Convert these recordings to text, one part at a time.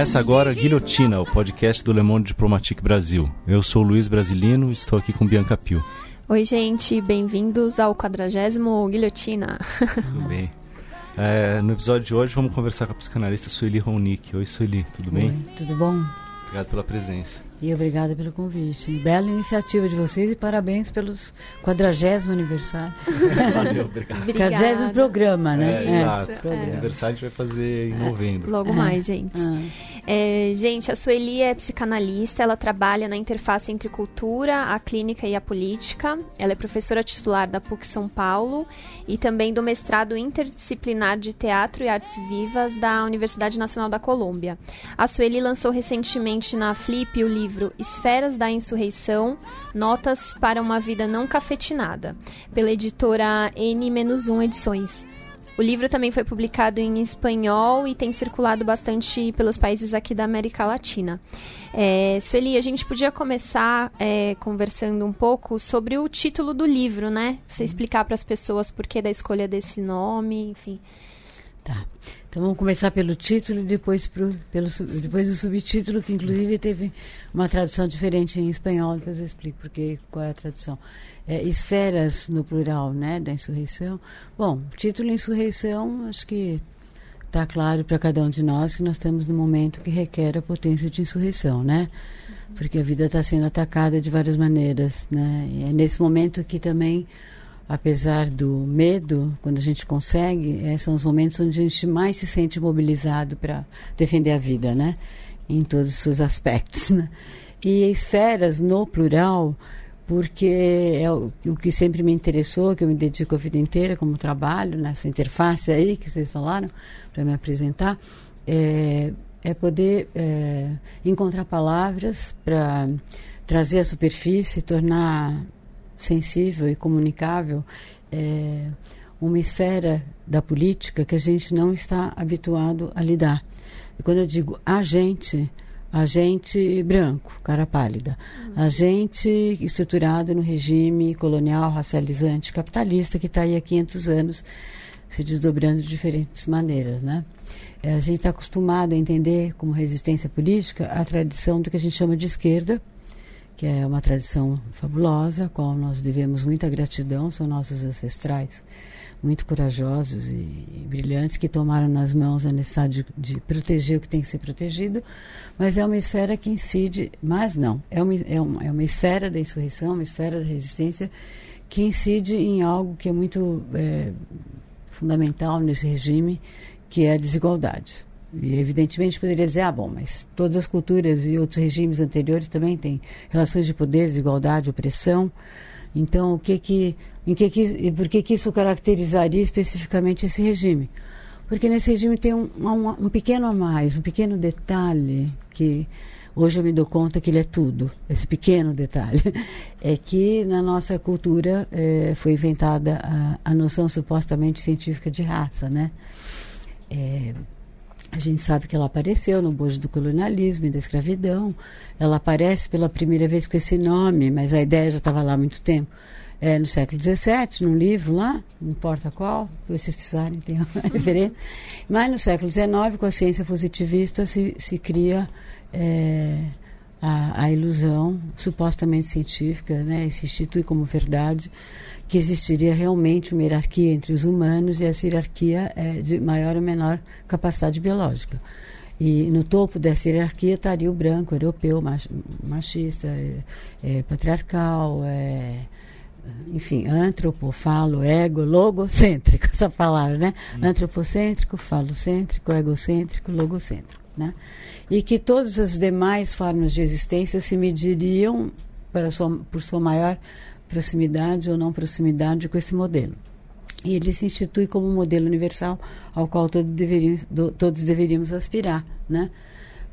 Começa agora Guilhotina, o podcast do Le Monde Diplomatique Brasil. Eu sou Luiz Brasilino e estou aqui com Bianca Pio. Oi, gente, bem-vindos ao quadragésimo Guilhotina. Tudo bem. É, no episódio de hoje vamos conversar com a psicanalista Sueli Ronick. Oi, Sueli, tudo bem? Oi, tudo bom? Obrigado pela presença. E obrigada pelo convite. Bela iniciativa de vocês e parabéns pelos quadragésimo aniversário. Valeu, obrigado. Quadragésimo programa, né? É, é. exato. É. O aniversário a gente vai fazer em novembro. Logo mais, gente. Ah. É, gente, a Sueli é psicanalista, ela trabalha na interface entre cultura, a clínica e a política. Ela é professora titular da PUC São Paulo e também do mestrado interdisciplinar de teatro e artes vivas da Universidade Nacional da Colômbia. A Sueli lançou recentemente na Flip o livro Esferas da Insurreição, Notas para uma Vida Não Cafetinada, pela editora N-1 Edições. O livro também foi publicado em espanhol e tem circulado bastante pelos países aqui da América Latina. É, Sueli, a gente podia começar é, conversando um pouco sobre o título do livro, né? Você explicar para as pessoas por que da escolha desse nome, enfim. Tá. Então vamos começar pelo título e depois, pro, pelo, depois do subtítulo, que inclusive teve uma tradução diferente em espanhol, depois eu explico porque, qual é a tradução. É, esferas no plural, né, da insurreição. Bom, título insurreição, acho que está claro para cada um de nós que nós estamos no momento que requer a potência de insurreição, né? Porque a vida está sendo atacada de várias maneiras, né? E é nesse momento que também apesar do medo, quando a gente consegue, é, são os momentos onde a gente mais se sente mobilizado para defender a vida, né? Em todos os seus aspectos, né? E esferas no plural, porque é o, o, que sempre me interessou, que eu me dedico a vida inteira como trabalho, nessa interface aí que vocês falaram, para me apresentar, é, é poder é, encontrar palavras para trazer à superfície, tornar sensível e comunicável é, uma esfera da política que a gente não está habituado a lidar. E quando eu digo a gente, a gente branco, cara pálida, a gente estruturado no regime colonial, racializante, capitalista que está aí há 500 anos se desdobrando de diferentes maneiras, né? É, a gente está acostumado a entender como resistência política a tradição do que a gente chama de esquerda, que é uma tradição fabulosa, a qual nós devemos muita gratidão, são nossos ancestrais muito corajosos e, brilhantes que tomaram nas mãos a necessidade de, de, proteger o que tem que ser protegido, mas é uma esfera que incide, mas não, é uma, é uma, é uma esfera da insurreição, uma esfera da resistência que incide em algo que é muito é, fundamental nesse regime, que é a desigualdade. E evidentemente poderia dizer, ah, bom, mas todas as culturas e outros regimes anteriores também têm relações de poder, desigualdade, opressão. Então, o que que, em que que, por que que isso caracterizaria especificamente esse regime? Porque nesse regime tem um, um, um pequeno a mais, um pequeno detalhe que hoje eu me dou conta que ele é tudo. Esse pequeno detalhe é que na nossa cultura é, foi inventada a, a, noção supostamente científica de raça, né? É, a gente sabe que ela apareceu no bojo do colonialismo e da escravidão. Ela aparece pela primeira vez com esse nome, mas a ideia já estava lá há muito tempo. É, no século XVII, num livro lá, não importa qual, vocês precisarem, tem uma referência. Mas no século XIX, com a ciência positivista, se, se cria é, a, a, ilusão supostamente científica, né, e se institui como verdade que existiria realmente uma hierarquia entre os humanos e essa hierarquia é de maior ou menor capacidade biológica. E no topo dessa hierarquia estaria o branco, europeu, machista, é, é, patriarcal, é, enfim, antropo, falo, ego, logocêntrico, essa palavra, né? Hum. Antropocêntrico, falocêntrico, egocêntrico, logocêntrico, né? E que todas as demais formas de existência se mediriam para sua, por sua maior proximidade ou não proximidade com esse modelo. E ele se institui como um modelo universal ao qual todos deveríamos, do, todos deveríamos aspirar, né?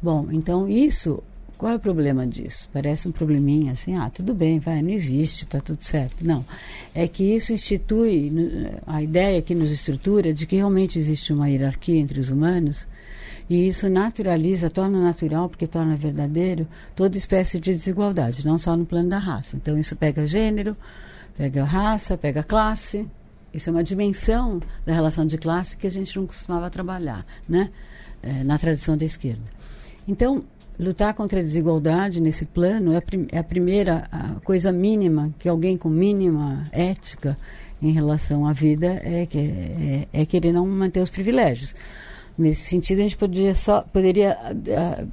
Bom, então isso, qual é o problema disso? Parece um probleminha assim, ah, tudo bem, vai, não existe, está tudo certo. Não, é que isso institui a ideia que nos estrutura de que realmente existe uma hierarquia entre os humanos e isso naturaliza, torna natural, porque torna verdadeiro, toda espécie de desigualdade, não só no plano da raça. Então, isso pega gênero, pega raça, pega classe. Isso é uma dimensão da relação de classe que a gente não costumava trabalhar, né? É, na tradição da esquerda. Então, lutar contra a desigualdade nesse plano é a, prim é a primeira a coisa mínima que alguém com mínima ética em relação à vida é, que, é, é querer não manter os privilégios. Nesse sentido, a gente poderia, só, poderia uh,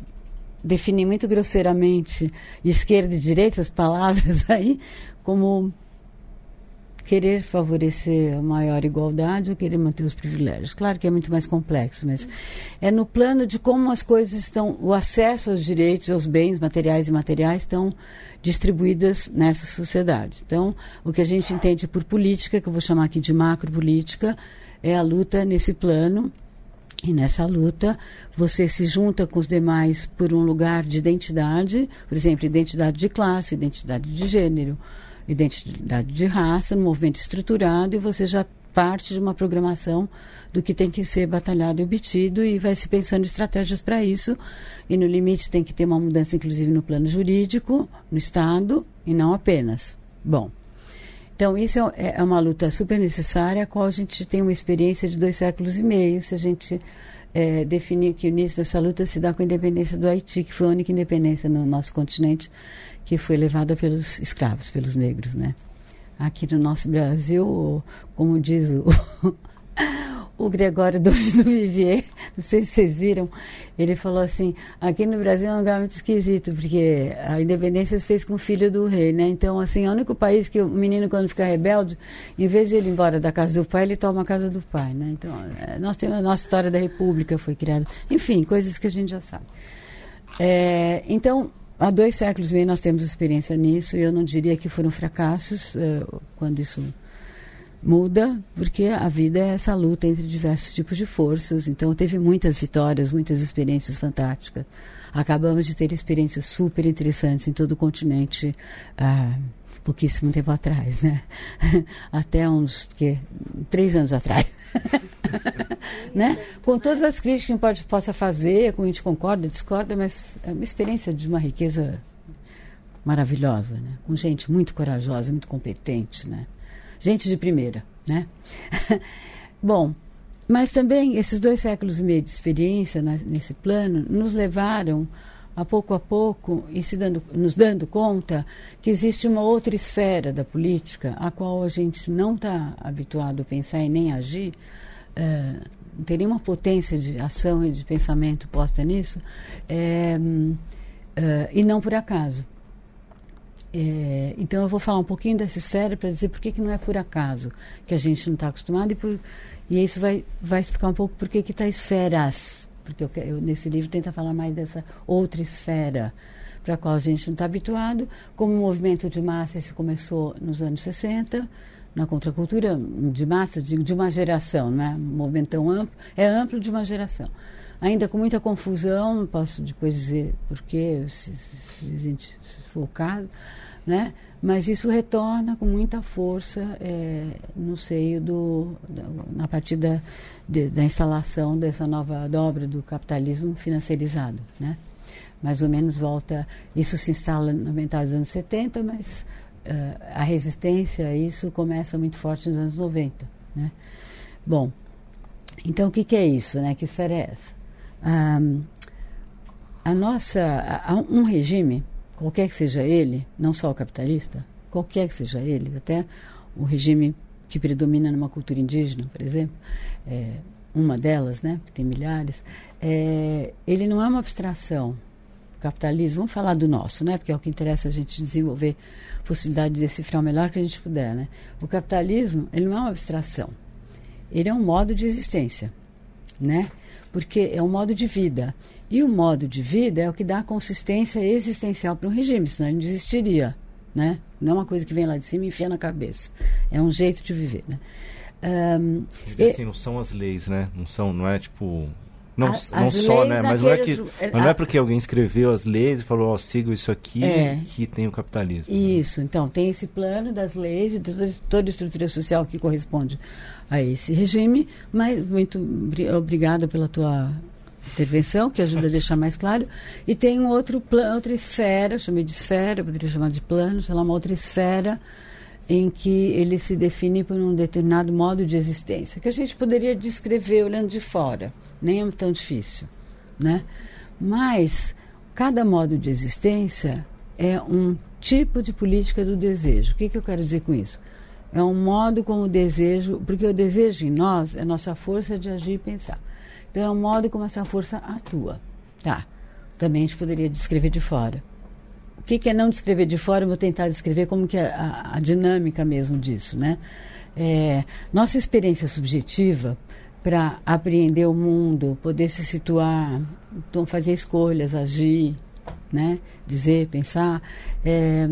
definir muito grosseiramente esquerda e direita, as palavras aí, como querer favorecer a maior igualdade ou querer manter os privilégios. Claro que é muito mais complexo, mas é no plano de como as coisas estão, o acesso aos direitos, aos bens materiais e imateriais estão distribuídas nessa sociedade. Então, o que a gente entende por política, que eu vou chamar aqui de macropolítica, é a luta nesse plano e nessa luta, você se junta com os demais por um lugar de identidade, por exemplo, identidade de classe, identidade de gênero, identidade de raça, no movimento estruturado, e você já parte de uma programação do que tem que ser batalhado e obtido e vai se pensando estratégias para isso. E no limite tem que ter uma mudança, inclusive, no plano jurídico, no Estado, e não apenas. Bom, então isso é, é uma luta super necessária, a qual a gente tem uma experiência de dois séculos e meio, se a gente é, definir que o início dessa luta se dá com a independência do Haiti, que foi a única independência no nosso continente que foi levada pelos escravos, pelos negros, né? Aqui no nosso Brasil, como diz o, o Gregório do, do Vivier, não sei se vocês viram, ele falou assim, aqui no Brasil é um lugar muito esquisito, porque a independência se fez com o filho do rei, né? Então, assim, é o único país que o menino, quando fica rebelde, em vez de ele ir embora da casa do pai, ele toma a casa do pai, né? Então, é, nós temos a nossa história da república foi criada. Enfim, coisas que a gente já sabe. É, então, há dois séculos e meio nós temos experiência nisso e eu não diria que foram fracassos uh, quando isso muda, porque a vida é essa luta entre diversos tipos de forças. Então teve muitas vitórias, muitas experiências fantásticas. Acabamos de ter experiências super interessantes em todo o continente. Uh, pouquíssimo tempo atrás, né? Até uns que três anos atrás, né? Com todas as críticas que a gente pode, possa fazer, com a gente concorda, discorda, mas é uma experiência de uma riqueza maravilhosa, né? Com gente muito corajosa, muito competente, né? Gente de primeira, né? Bom, mas também esses dois séculos e meio de experiência né, nesse plano nos levaram a pouco a pouco e se dando, nos dando conta que existe uma outra esfera da política a qual a gente não está habituado a pensar e nem agir, é, não tem nenhuma potência de ação e de pensamento posta nisso, é, é, e não por acaso. É, então eu vou falar um pouquinho dessa esfera para dizer por que, não é por acaso que a gente não está acostumado e, por, e isso vai, vai explicar um pouco por que está esferas porque eu, eu, nesse livro tenta falar mais dessa outra esfera para a qual a gente não está habituado. Como o movimento de massa, esse começou nos anos 60, na contracultura de massa, de, de uma geração, não é um movimento tão amplo, é amplo de uma geração. Ainda com muita confusão, não posso depois dizer porquê, se, se a gente se for o caso, né? mas isso retorna com muita força é, no seio do, na partir da, de, da instalação dessa nova dobra do capitalismo financiarizado, né? Mais ou menos volta, isso se instala na metade dos anos 70, mas uh, a resistência a isso começa muito forte nos anos 90, né? Bom, então o que, que é isso, né? Que esfera é essa? Um, a nossa, um regime qualquer que seja ele, não só o capitalista, qualquer que seja ele, até o regime que predomina numa cultura indígena, por exemplo, é, uma delas, né, que tem milhares, é, ele não é uma abstração. O capitalismo, vamos falar do nosso, né, porque é o que interessa a gente desenvolver possibilidade de decifrar o melhor que a gente puder. Né? O capitalismo, ele não é uma abstração. Ele é um modo de existência, né? porque é um modo de vida. E o modo de vida é o que dá consistência existencial para um regime, senão ele não existiria. Né? Não é uma coisa que vem lá de cima e enfia na cabeça. É um jeito de viver. Né? Um, e, assim, não são as leis, né? Não são, não é tipo. Não, a, não só, né? Mas não é, que, mas não é porque alguém escreveu as leis e falou, ó, oh, siga isso aqui é, que tem o capitalismo. Né? Isso, né? então, tem esse plano das leis e toda a estrutura social que corresponde a esse regime, mas muito obrigada pela tua intervenção, que ajuda a deixar mais claro, e tem um outro plano, outra esfera, chamei de esfera, poderia chamar de plano, sei lá, uma outra esfera em que ele se define por um determinado modo de existência, que a gente poderia descrever olhando de fora, nem é tão difícil, né? Mas cada modo de existência é um tipo de política do desejo. O que, que eu quero dizer com isso? É um modo como o desejo, porque o desejo em nós é nossa força de agir e pensar. Então é um modo como essa força atua. Tá. Também a gente poderia descrever de fora. O que, que é não descrever de fora? Eu vou tentar descrever como que é a, a dinâmica mesmo disso, né? É, nossa experiência subjetiva para apreender o mundo, poder se situar, então fazer escolhas, agir, né? dizer, pensar. É,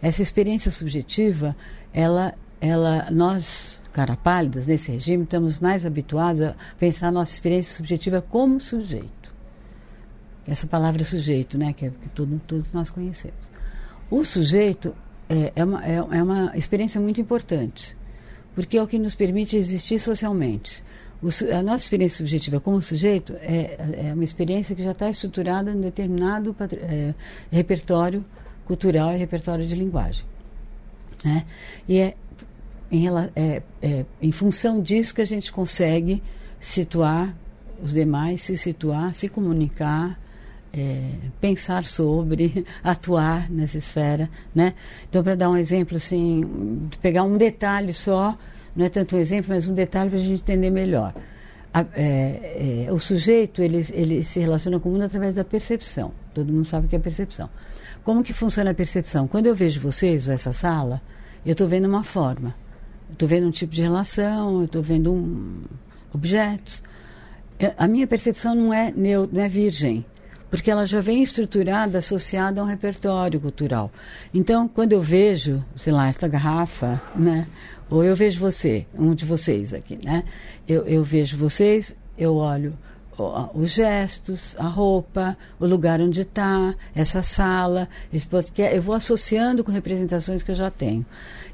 essa experiência subjetiva, ela, ela, nós, cara pálidas, nesse regime, estamos mais habituados a pensar a nossa experiência subjetiva como sujeito. Essa palavra sujeito, né? que, é, que todo, todos nós conhecemos. O sujeito é, é, uma, é, é uma experiência muito importante, porque é o que nos permite existir socialmente. O, a nossa experiência subjetiva como sujeito é, é uma experiência que já está estruturada em determinado é, repertório cultural e repertório de linguagem. Né? E é em, é, é em função disso que a gente consegue situar os demais, se situar, se comunicar, é, pensar sobre, atuar nessa esfera, né? Então, para dar um exemplo, assim, pegar um detalhe só não é tanto um exemplo, mas um detalhe para a gente entender melhor. A, é, é, o sujeito ele, ele se relaciona com o mundo através da percepção. Todo mundo sabe o que é percepção. Como que funciona a percepção? Quando eu vejo vocês ou essa sala, eu estou vendo uma forma. Estou vendo um tipo de relação, estou vendo um objetos. a minha percepção não é, neo, não é virgem, porque ela já vem estruturada, associada a um repertório cultural. Então, quando eu vejo, sei lá, esta garrafa, né, ou eu vejo você, um de vocês aqui, né? Eu, eu vejo vocês, eu olho os gestos, a roupa, o lugar onde está, essa sala, esse podcast, eu vou associando com representações que eu já tenho.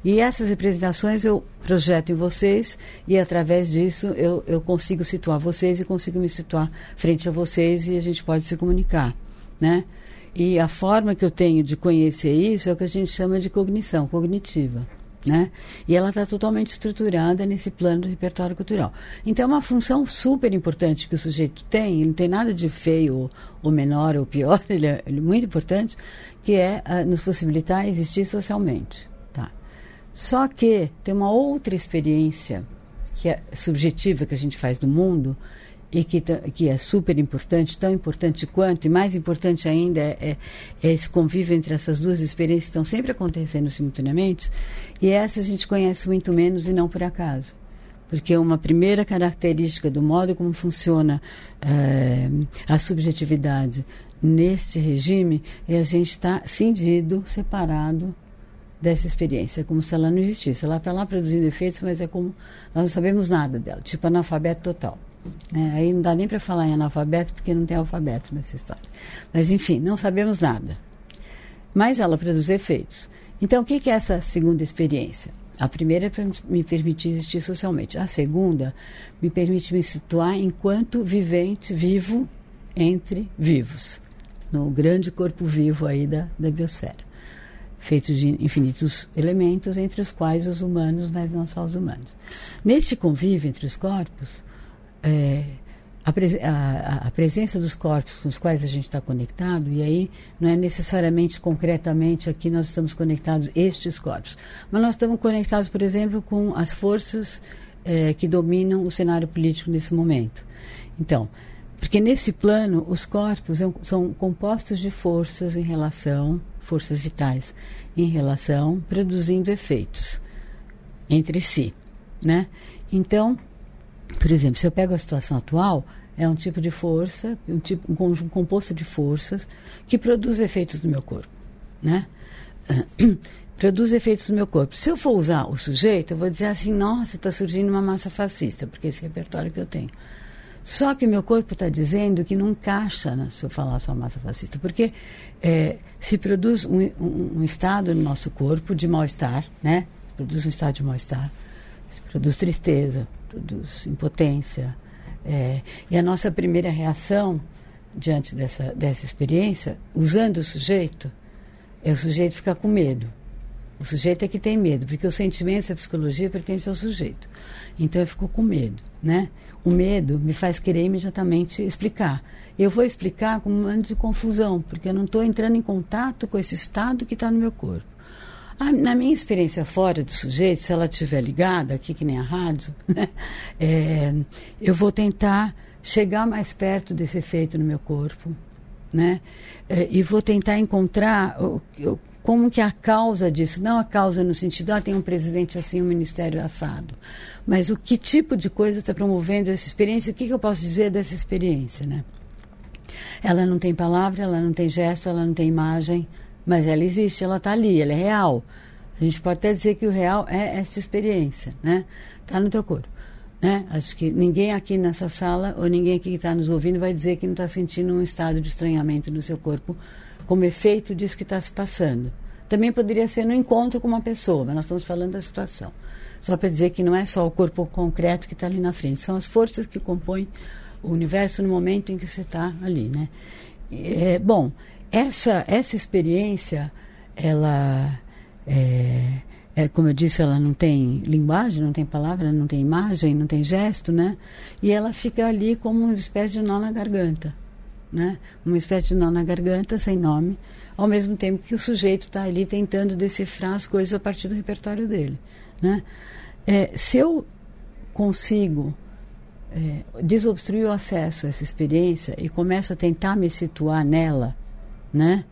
E essas representações eu projeto em vocês e através disso eu, eu consigo situar vocês e consigo me situar frente a vocês e a gente pode se comunicar, né? E a forma que eu tenho de conhecer isso é o que a gente chama de cognição cognitiva. Né? E ela está totalmente estruturada nesse plano do repertório cultural. Então, é uma função super importante que o sujeito tem, não tem nada de feio ou, menor ou pior, ele é, ele é, muito importante, que é uh, nos possibilitar existir socialmente. Só que tem uma outra experiência que é subjetiva que a gente faz do mundo, e que, que é super importante, tão importante quanto, e mais importante ainda é, é, é, esse convívio entre essas duas experiências que estão sempre acontecendo simultaneamente, e essa a gente conhece muito menos e não por acaso. Porque uma primeira característica do modo como funciona é, a subjetividade neste regime é a gente estar tá cindido, separado dessa experiência, é como se ela não existisse. Ela está lá produzindo efeitos, mas é como nós não sabemos nada dela, tipo analfabeto total. É, aí não dá nem para falar em analfabeto, porque não tem alfabeto nessa história. Mas, enfim, não sabemos nada. Mas ela produz efeitos. Então, o que, que é essa segunda experiência? A primeira é para me permitir existir socialmente. A segunda me permite me situar enquanto vivente, vivo entre vivos, no grande corpo vivo aí da, da biosfera, feito de infinitos elementos, entre os quais os humanos, mas não só os humanos. Neste convívio entre os corpos, é, a, a, a, presença dos corpos com os quais a gente está conectado, e aí não é necessariamente concretamente aqui nós estamos conectados estes corpos, mas nós estamos conectados, por exemplo, com as forças é, que dominam o cenário político nesse momento. Então, porque nesse plano os corpos são compostos de forças em relação, forças vitais, em relação, produzindo efeitos entre si, né? Então, por exemplo, se eu pego a situação atual, é um tipo de força, um, tipo, um conjunto composto de forças que produz efeitos no meu corpo, né? produz efeitos no meu corpo. Se eu for usar o sujeito, eu vou dizer assim, nossa, está surgindo uma massa fascista, porque esse repertório que eu tenho. Só que meu corpo está dizendo que não encaixa né, se eu falar só massa fascista, porque é, se produz um, um, um, estado no nosso corpo de mal-estar, né? Produz um estado de mal-estar, produz tristeza, produz impotência. É, e a nossa primeira reação diante dessa, dessa experiência, usando o sujeito, é o sujeito ficar com medo. O sujeito é que tem medo, porque os sentimentos e a psicologia pertencem ao sujeito. Então eu fico com medo, né? O medo me faz querer imediatamente explicar. Eu vou explicar com um momento de confusão, porque eu não estou entrando em contato com esse estado que está no meu corpo. Ah, na minha experiência fora do sujeito, se ela estiver ligada, aqui que nem a rádio, né? é, eu vou tentar chegar mais perto desse efeito no meu corpo, né? É, e vou tentar encontrar o, o, como que a causa disso, não a causa no sentido, ah, tem um presidente assim, um ministério assado, mas o que tipo de coisa está promovendo essa experiência, o que, que eu posso dizer dessa experiência, né? Ela não tem palavra, ela não tem gesto, ela não tem imagem, mas ela existe, ela está ali, ela é real. A gente pode até dizer que o real é essa experiência, né? Está no teu corpo. Né? Acho que ninguém aqui nessa sala ou ninguém aqui que está nos ouvindo vai dizer que não está sentindo um estado de estranhamento no seu corpo como efeito disso que está se passando. Também poderia ser no encontro com uma pessoa, mas nós estamos falando da situação. Só para dizer que não é só o corpo concreto que está ali na frente, são as forças que compõem o universo no momento em que você está ali, né? É, bom, essa essa experiência, ela é, é, como eu disse, ela não tem linguagem, não tem palavra, não tem imagem, não tem gesto, né? E ela fica ali como uma espécie de nó na garganta, né? Uma espécie de nó na garganta, sem nome, ao mesmo tempo que o sujeito está ali tentando decifrar as coisas a partir do repertório dele, né? É, se eu consigo é, desobstruir o acesso a essa experiência e começo a tentar me situar nela, né?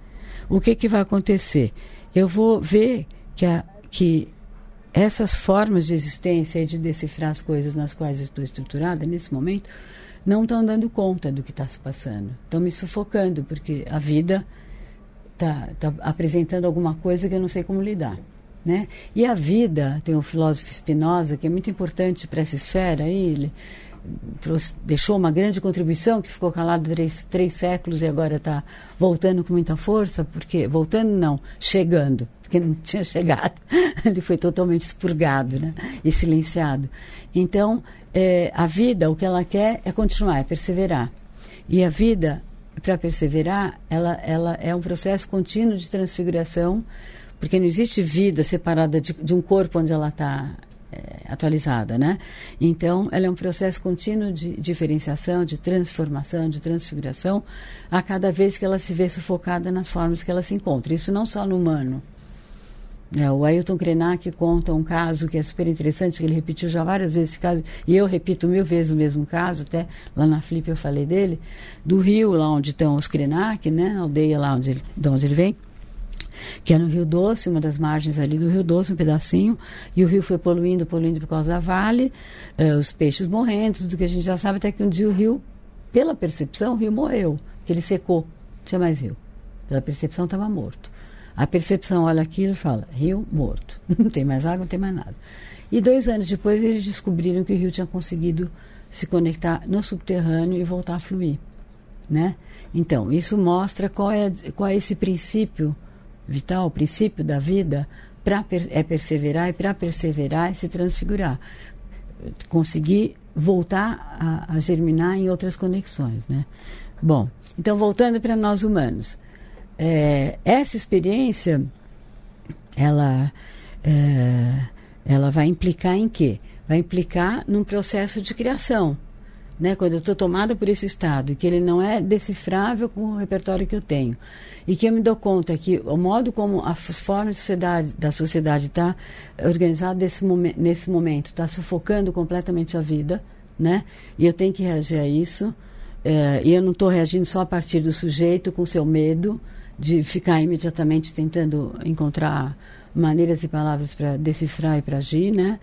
O que que vai acontecer? Eu vou ver que a que essas formas de existência e de decifrar as coisas nas quais estou estruturada nesse momento não estão dando conta do que está se passando. Estão me sufocando, porque a vida está tá apresentando alguma coisa que eu não sei como lidar. Né? E a vida, tem o filósofo Spinoza, que é muito importante para essa esfera, aí, ele trouxe, deixou uma grande contribuição, que ficou calado três, três séculos e agora está voltando com muita força, porque voltando não, chegando, porque não tinha chegado, ele foi totalmente expurgado né? e silenciado. Então, é, a vida, o que ela quer é continuar, é perseverar. E a vida, para perseverar, ela, ela é um processo contínuo de transfiguração, porque não existe vida separada de, de um corpo onde ela está atualizada, né? Então, ela é um processo contínuo de diferenciação, de transformação, de transfiguração, a cada vez que ela se vê sufocada nas formas que ela se encontra. Isso não só no humano. É, o Ailton Krenak conta um caso que é super interessante, que ele repetiu já várias vezes esse caso, e eu repito mil vezes o mesmo caso, até lá na Flip eu falei dele, do rio lá onde estão os Krenak, né, a aldeia lá onde ele, de onde ele vem, que é no Rio Doce, uma das margens ali do Rio Doce, um pedacinho, e o rio foi poluindo, poluindo por causa da vale, uh, os peixes morrendo, tudo que a gente já sabe, até que um dia o rio, pela percepção, o rio morreu, que ele secou, não tinha mais rio. Pela percepção estava morto. A percepção olha aquilo e fala, rio morto, não tem mais água, não tem mais nada. E dois anos depois eles descobriram que o rio tinha conseguido se conectar no subterrâneo e voltar a fluir. Né? Então, isso mostra qual é, qual é esse princípio vital, o princípio da vida, pra, é perseverar e para perseverar é se transfigurar. Conseguir voltar a, a, germinar em outras conexões. Né? Bom, então voltando para nós humanos. É, essa experiência, ela, é, ela vai implicar em quê? Vai implicar num processo de criação né, quando eu estou tomada por esse estado, que ele não é decifrável com o repertório que eu tenho, e que eu me dou conta que o modo como as formas sociedade, da sociedade está organizada momen nesse momento está sufocando completamente a vida, né, e eu tenho que reagir a isso, é, e eu não estou reagindo só a partir do sujeito com seu medo de ficar imediatamente tentando encontrar maneiras e palavras para decifrar e para agir, né?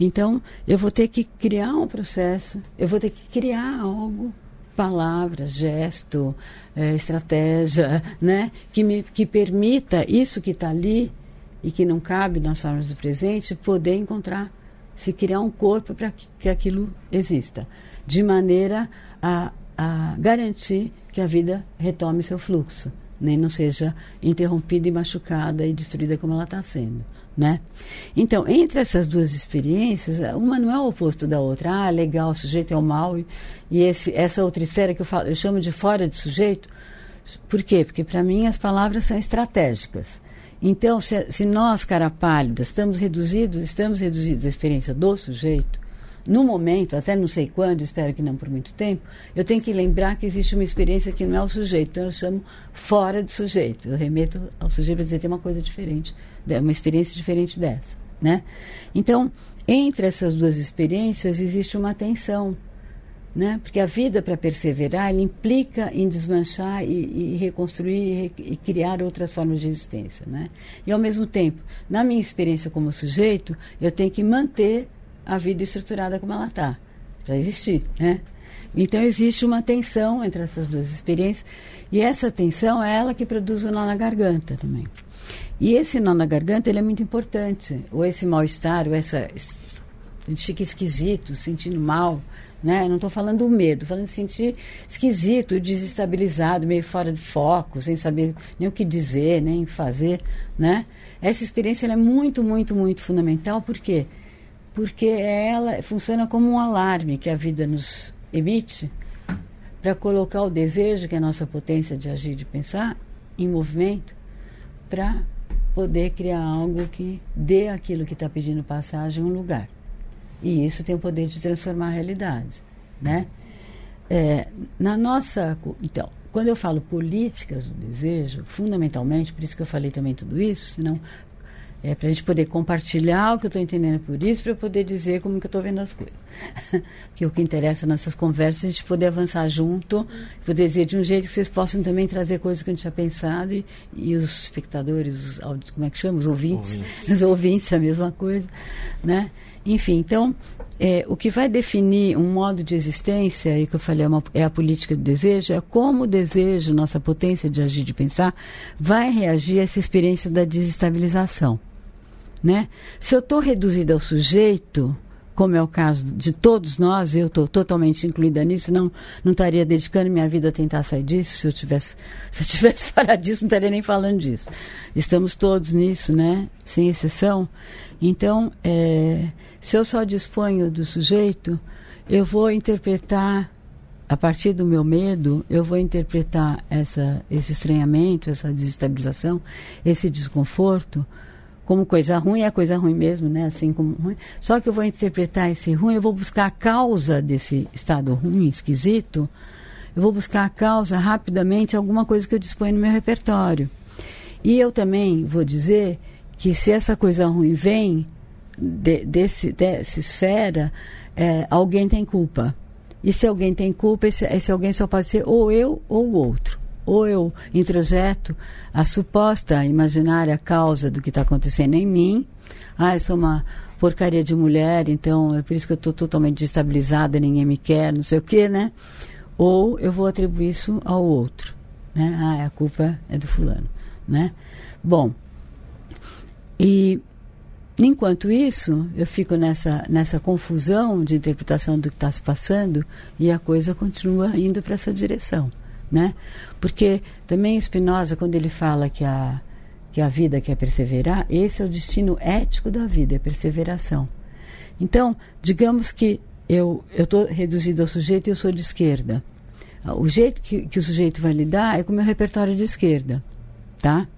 Então, eu vou ter que criar um processo, eu vou ter que criar algo, palavra, gesto, é, estratégia, né? Que me que permita isso que está ali e que não cabe nas formas do presente poder encontrar, se criar um corpo para que, que aquilo exista, de maneira a, a garantir que a vida retome seu fluxo nem não seja interrompida e machucada e destruída como ela está sendo. Né? Então, entre essas duas experiências, uma não é o oposto da outra. Ah, legal, o sujeito é o mal e, e esse, essa outra esfera que eu, falo, eu chamo de fora de sujeito. Por quê? Porque para mim as palavras são estratégicas. Então, se, se nós, cara pálida, estamos reduzidos, estamos reduzidos à experiência do sujeito, no momento, até não sei quando, espero que não por muito tempo, eu tenho que lembrar que existe uma experiência que não é o sujeito, então eu chamo fora de sujeito. Eu remeto ao sujeito para dizer tem uma coisa diferente, uma experiência diferente dessa, né? Então, entre essas duas experiências existe uma tensão, né? Porque a vida para perseverar implica em desmanchar e, e reconstruir e, e, criar outras formas de existência, né? E ao mesmo tempo, na minha experiência como sujeito, eu tenho que manter a vida estruturada como ela está, para existir, né? Então existe uma tensão entre essas duas experiências e essa tensão é ela que produz o nó na garganta também. E esse nó na garganta ele é muito importante, ou esse mal-estar, ou essa a gente fica esquisito, sentindo mal, né? Não estou falando do medo, falando de sentir esquisito, desestabilizado, meio fora de foco, sem saber nem o que dizer, nem o fazer, né? Essa experiência é muito, muito, muito fundamental, por quê? Porque ela funciona como um alarme que a vida nos emite para colocar o desejo, que é a nossa potência de agir, de pensar, em movimento, para poder criar algo que dê aquilo que está pedindo passagem um lugar. E isso tem o poder de transformar a realidade, né? É, na nossa, então, quando eu falo políticas do desejo, fundamentalmente, por isso que eu falei também tudo isso, senão é, para a gente poder compartilhar o que eu estou entendendo por isso, para eu poder dizer como que eu estou vendo as coisas. Porque o que interessa nessas conversas é a gente poder avançar junto, poder dizer de um jeito que vocês possam também trazer coisas que a gente tinha pensado e, e os espectadores, os, como é que chama? Os ouvintes, ouvintes. Os ouvintes, a mesma coisa, né? Enfim, então, é, o que vai definir um modo de existência, e que eu falei, é, uma, é, a política do desejo, é como o desejo, nossa potência de agir, de pensar, vai reagir a essa experiência da desestabilização. Né? Se eu estou reduzida ao sujeito, como é o caso de todos nós, eu estou totalmente incluída nisso, não, não estaria dedicando minha vida a tentar sair disso, se eu tivesse, se eu tivesse fora disso, não estaria nem falando disso. Estamos todos nisso, né? Sem exceção. Então, é, se eu só disponho do sujeito, eu vou interpretar, a partir do meu medo, eu vou interpretar essa, esse estranhamento, essa desestabilização, esse desconforto, como coisa ruim, é coisa ruim mesmo, né? Assim como ruim. Só que eu vou interpretar esse ruim, eu vou buscar a causa desse estado ruim, esquisito. Eu vou buscar a causa rapidamente, alguma coisa que eu disponho no meu repertório. E eu também vou dizer que se essa coisa ruim vem de, desse, dessa esfera, é, alguém tem culpa. E se alguém tem culpa, esse, esse alguém só pode ser ou eu ou o outro ou eu introjeto a suposta imaginária causa do que está acontecendo em mim. Ah, eu sou uma porcaria de mulher, então é por isso que eu estou totalmente destabilizada, ninguém me quer, não sei o quê, né? Ou eu vou atribuir isso ao outro, né? Ah, a culpa é do fulano, né? Bom, e enquanto isso, eu fico nessa, nessa confusão de interpretação do que está se passando e a coisa continua indo para essa direção né? Porque também Spinoza, quando ele fala que a, que a vida quer perseverar, esse é o destino ético da vida, é perseveração. Então, digamos que eu estou reduzido ao sujeito e eu sou de esquerda. O jeito que, que o sujeito vai lidar é com o meu repertório de esquerda, tá?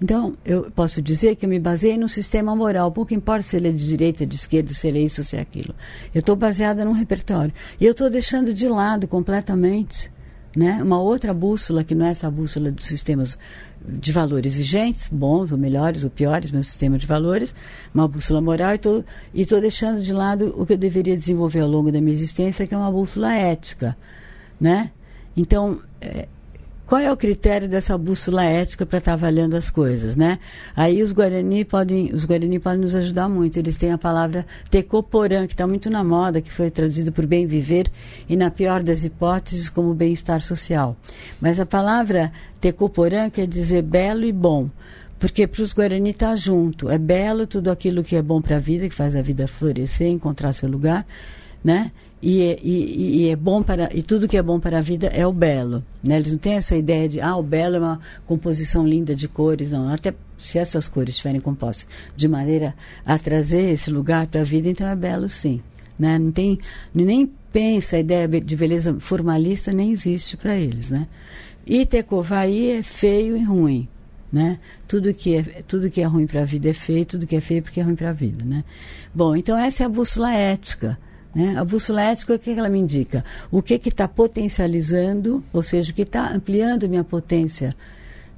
Então, eu posso dizer que eu me baseei num sistema moral, pouco importa se ele é de direita, de esquerda, se ele é isso, se é aquilo. Eu estou baseada num repertório. E eu estou deixando de lado completamente né? Uma outra bússola, que não é essa bússola dos sistemas de valores vigentes, bons ou melhores ou piores, meu sistema de valores, uma bússola moral, e estou deixando de lado o que eu deveria desenvolver ao longo da minha existência, que é uma bússola ética. Né? Então, é, qual é o critério dessa bússola ética para estar tá avaliando as coisas, né? Aí os Guarani podem, os Guarani podem nos ajudar muito. Eles têm a palavra tecoporã, que está muito na moda, que foi traduzida por bem viver e na pior das hipóteses como bem-estar social. Mas a palavra tecoporã quer dizer belo e bom porque para os Guarani está junto. É belo tudo aquilo que é bom para a vida, que faz a vida florescer, encontrar seu lugar, né? E, é, e, e, é bom para e tudo que é bom para a vida é o belo né? eles não têm essa ideia de ah o belo é uma composição linda de cores não até se essas cores estiverem compostas de maneira a trazer esse lugar para a vida então é belo sim né não tem nem pensa a ideia de beleza formalista nem existe para eles né e Tecovaí é feio e ruim Né? Tudo que é tudo que é ruim para a vida é feio, tudo que é feio porque é ruim para a vida, né? Bom, então essa é a bússola ética. Né? A bússola ética, o que ela me indica? O que está potencializando, ou seja, o que está ampliando minha potência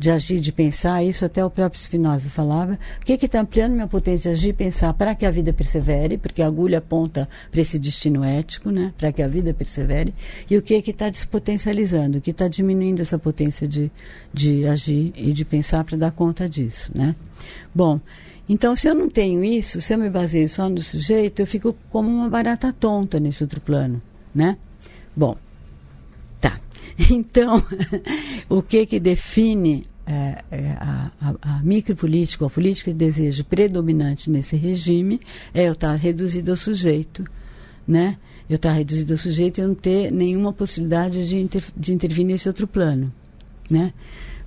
de agir, de pensar, isso até o próprio Spinoza falava. O que está ampliando minha potência de agir e pensar para que a vida persevere, porque a agulha aponta para esse destino ético, né? para que a vida persevere, e o que está despotencializando, o que está diminuindo essa potência de, de agir e de pensar para dar conta disso. Né? Bom, então, se eu não tenho isso, se eu me baseio só no sujeito, eu fico como uma barata tonta nesse outro plano, né? Bom, tá. Então, o que que define é, é, a, a, a micropolítica, a política de desejo predominante nesse regime é eu estar reduzido ao sujeito, né? Eu estar reduzido ao sujeito e não ter nenhuma possibilidade de, inter, de intervir nesse outro plano, né?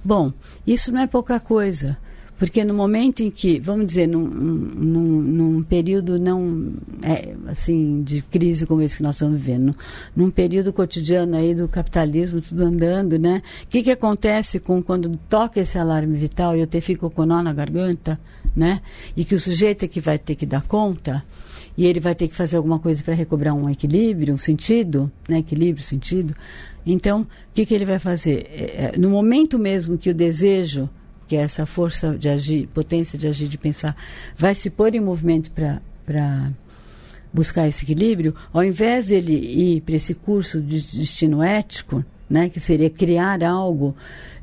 Bom, isso não é pouca coisa. Porque no momento em que, vamos dizer, num, num, num período não é, assim de crise como esse que nós estamos vivendo, num, período cotidiano aí do capitalismo, tudo andando, né? O que, que acontece com quando toca esse alarme vital e eu te fico com nó na garganta, né? E que o sujeito é que vai ter que dar conta e ele vai ter que fazer alguma coisa para recobrar um equilíbrio, um sentido, né? Equilíbrio, sentido. Então, o que, que ele vai fazer? É, é no momento mesmo que o desejo que essa força de agir, potência de agir, de pensar, vai se pôr em movimento para buscar esse equilíbrio, ao invés dele ir para esse curso de destino ético, né, que seria criar algo,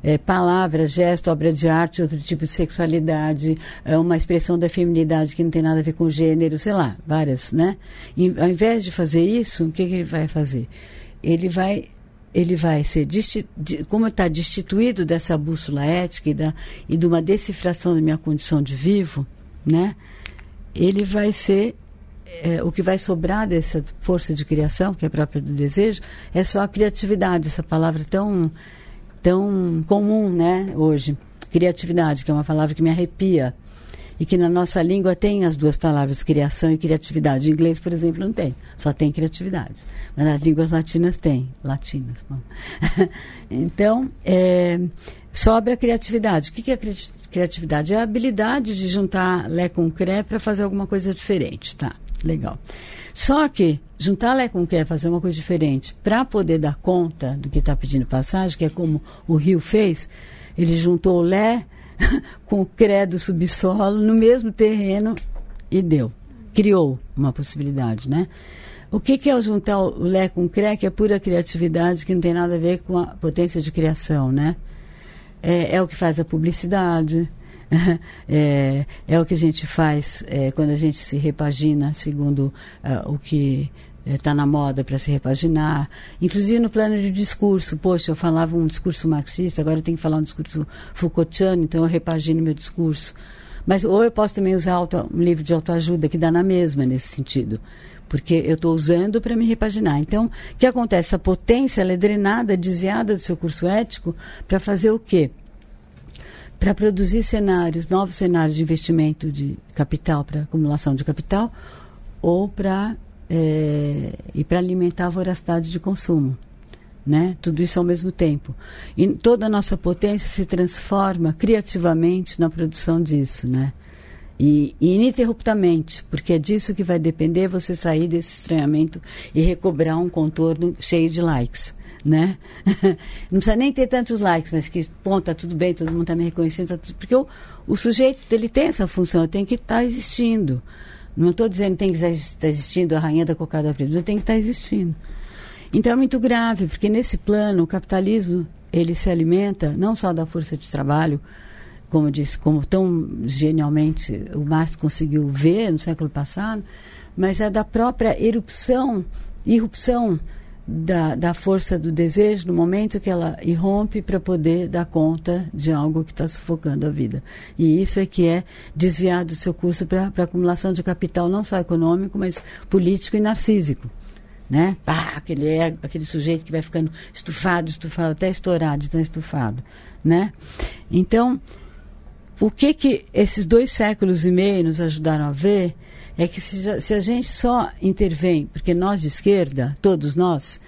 é, palavra, gesto, obra de arte, outro tipo de sexualidade, é, uma expressão da feminilidade que não tem nada a ver com gênero, sei lá, várias, né? E, ao invés de fazer isso, o que, que ele vai fazer? Ele vai ele vai ser, como está destituído dessa bússola ética e, da, e de uma decifração da minha condição de vivo, né? ele vai ser, é, o que vai sobrar dessa força de criação, que é própria do desejo, é só a criatividade, essa palavra tão, tão comum né, hoje. Criatividade, que é uma palavra que me arrepia e que na nossa língua tem as duas palavras criação e criatividade. Em inglês, por exemplo, não tem, só tem criatividade. Mas nas línguas latinas tem, latinas. então, é, sobra a criatividade. O que é criatividade? É a habilidade de juntar Lé com Cré para fazer alguma coisa diferente, tá? Legal. Só que juntar Lé com Cré, fazer uma coisa diferente, para poder dar conta do que está pedindo passagem, que é como o Rio fez, ele juntou Lé com o credo subsolo no mesmo terreno e deu. Criou uma possibilidade, né? O que, que é juntar o Lé com o Cré, que é pura criatividade, que não tem nada a ver com a potência de criação, né? É, é o que faz a publicidade, é, é, o que a gente faz é, quando a gente se repagina segundo uh, o que está é, na moda para se repaginar. Inclusive no plano de discurso. Poxa, eu falava um discurso marxista, agora eu tenho que falar um discurso Foucaultiano, então eu repagino meu discurso. Mas ou eu posso também usar auto, um livro de autoajuda que dá na mesma nesse sentido. Porque eu estou usando para me repaginar. Então, o que acontece? A potência ela é drenada, desviada do seu curso ético para fazer o quê? Para produzir cenários, novos cenários de investimento de capital, para acumulação de capital, ou para é, e para alimentar a voracidade de consumo. Né? Tudo isso ao mesmo tempo. E toda a nossa potência se transforma criativamente na produção disso, né? E, e, ininterruptamente, porque é disso que vai depender você sair desse estranhamento e recobrar um contorno cheio de likes, né? Não precisa nem ter tantos likes, mas que, bom, tá tudo bem, todo mundo está me reconhecendo, tá tudo, porque o, o sujeito, ele tem essa função, tem que estar tá existindo. Não estou dizendo que tem que estar existindo a rainha da cocada preta, tem que estar existindo. Então é muito grave, porque nesse plano o capitalismo ele se alimenta não só da força de trabalho, como disse, como tão genialmente o Marx conseguiu ver no século passado, mas é da própria erupção, irrupção da, da força do desejo no momento que ela irrompe para poder dar conta de algo que está sufocando a vida. E isso é que é desviar do seu curso para acumulação de capital, não só econômico, mas político e narcísico. Né? Ah, aquele ego, aquele sujeito que vai ficando estufado, estufado, até estourado tão estufado. Né? Então, o que que esses dois séculos e meio nos ajudaram a ver é que se, se a gente só intervém, porque nós de esquerda, todos nós,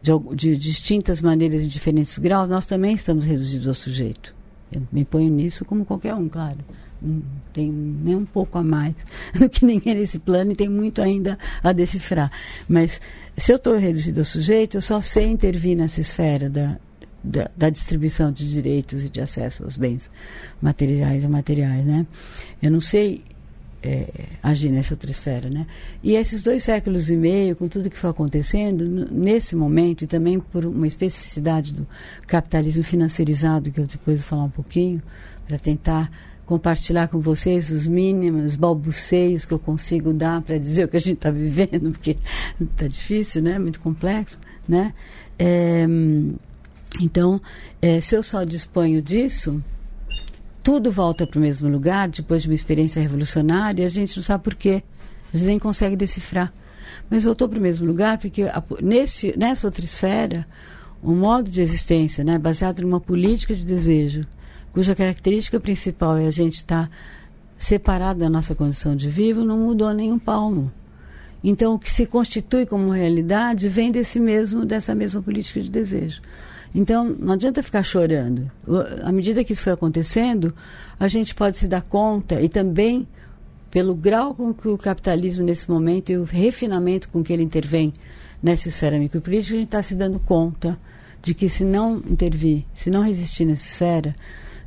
de, de distintas maneiras, em diferentes graus, nós também estamos reduzidos ao sujeito. Eu me ponho nisso como qualquer um, claro. Não tem nem um pouco a mais do que ninguém nesse plano e tem muito ainda a decifrar. Mas se eu estou reduzido ao sujeito, eu só sei intervir nessa esfera da, da, da, distribuição de direitos e de acesso aos bens materiais e materiais, né? Eu não sei é, agir nessa outra esfera, né? E esses dois séculos e meio, com tudo que foi acontecendo, nesse momento, e também por uma especificidade do capitalismo financeirizado, que eu depois vou falar um pouquinho, para tentar compartilhar com vocês os mínimos balbuceios que eu consigo dar para dizer o que a gente está vivendo, porque está difícil, né? Muito complexo, né? É, então, é, se eu só disponho disso, tudo volta para o mesmo lugar depois de uma experiência revolucionária a gente não sabe por quê. A gente nem consegue decifrar. Mas voltou para o mesmo lugar porque a, nesse, nessa outra esfera, o modo de existência, né, baseado numa política de desejo, cuja característica principal é a gente estar tá separado da nossa condição de vivo, não mudou nem um palmo. Então, o que se constitui como realidade vem desse mesmo, dessa mesma política de desejo. Então, não adianta ficar chorando. À medida que isso foi acontecendo, a gente pode se dar conta e também pelo grau com que o capitalismo nesse momento e o refinamento com que ele intervém nessa esfera micropolítica, a gente está se dando conta de que se não intervir, se não resistir nessa esfera,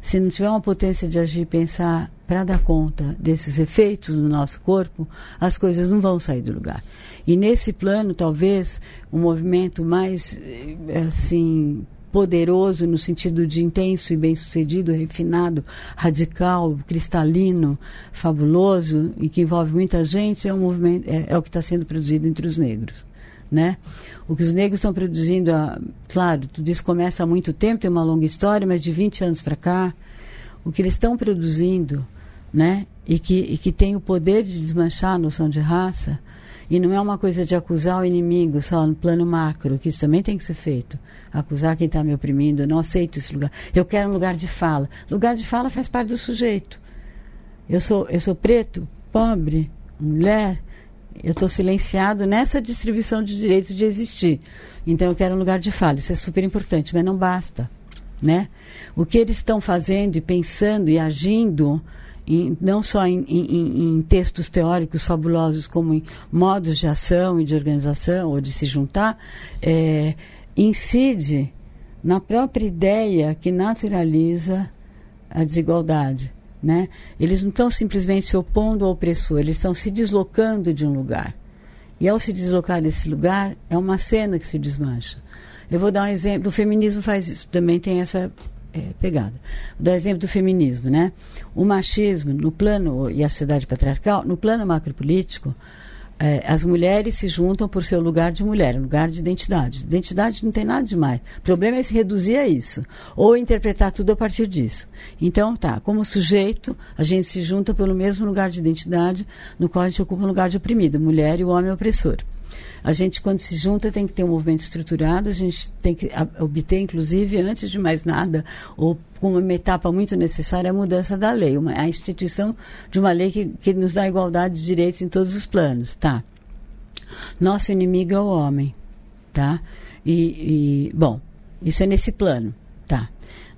se não tiver uma potência de agir e pensar para dar conta desses efeitos no nosso corpo, as coisas não vão sair do lugar. E nesse plano, talvez, o movimento mais, eh, assim, poderoso no sentido de intenso e bem-sucedido, refinado, radical, cristalino, fabuloso e que envolve muita gente é o movimento é, é o que está sendo produzido entre os negros, né? O que os negros estão produzindo, a, claro, tudo isso começa há muito tempo, tem uma longa história, mas de 20 anos para cá, o que eles estão produzindo, né? E que, e que tem o poder de desmanchar a noção de raça, e não é uma coisa de acusar o inimigo só no plano macro, que isso também tem que ser feito. Acusar quem está me oprimindo, eu não aceito esse lugar. Eu quero um lugar de fala. Lugar de fala faz parte do sujeito. Eu sou, eu sou preto, pobre, mulher, eu estou silenciado nessa distribuição de direito de existir. Então eu quero um lugar de fala. Isso é super importante, mas não basta. Né? O que eles estão fazendo e pensando e agindo em, não só em, em, em, textos teóricos fabulosos, como em modos de ação e de organização, ou de se juntar, é, incide na própria ideia que naturaliza a desigualdade. Né? Eles não estão simplesmente se opondo ao opressor, eles estão se deslocando de um lugar. E ao se deslocar desse lugar, é uma cena que se desmancha. Eu vou dar um exemplo, o feminismo faz isso, também tem essa é, pegada. Vou dar exemplo do feminismo, né? O machismo no plano e a sociedade patriarcal, no plano macropolítico, é, as mulheres se juntam por seu lugar de mulher, lugar de identidade. Identidade não tem nada demais. O problema é se reduzir a isso, ou interpretar tudo a partir disso. Então, tá, como sujeito, a gente se junta pelo mesmo lugar de identidade no qual a gente ocupa um lugar de oprimido, mulher e o homem opressor. A gente, quando se junta, tem que ter um movimento estruturado, a gente tem que obter, inclusive, antes de mais nada, ou uma etapa muito necessária, a mudança da lei, uma, a instituição de uma lei que, que nos dá igualdade de direitos em todos os planos, tá? Nosso inimigo é o homem, tá? E, e bom, isso é nesse plano, tá?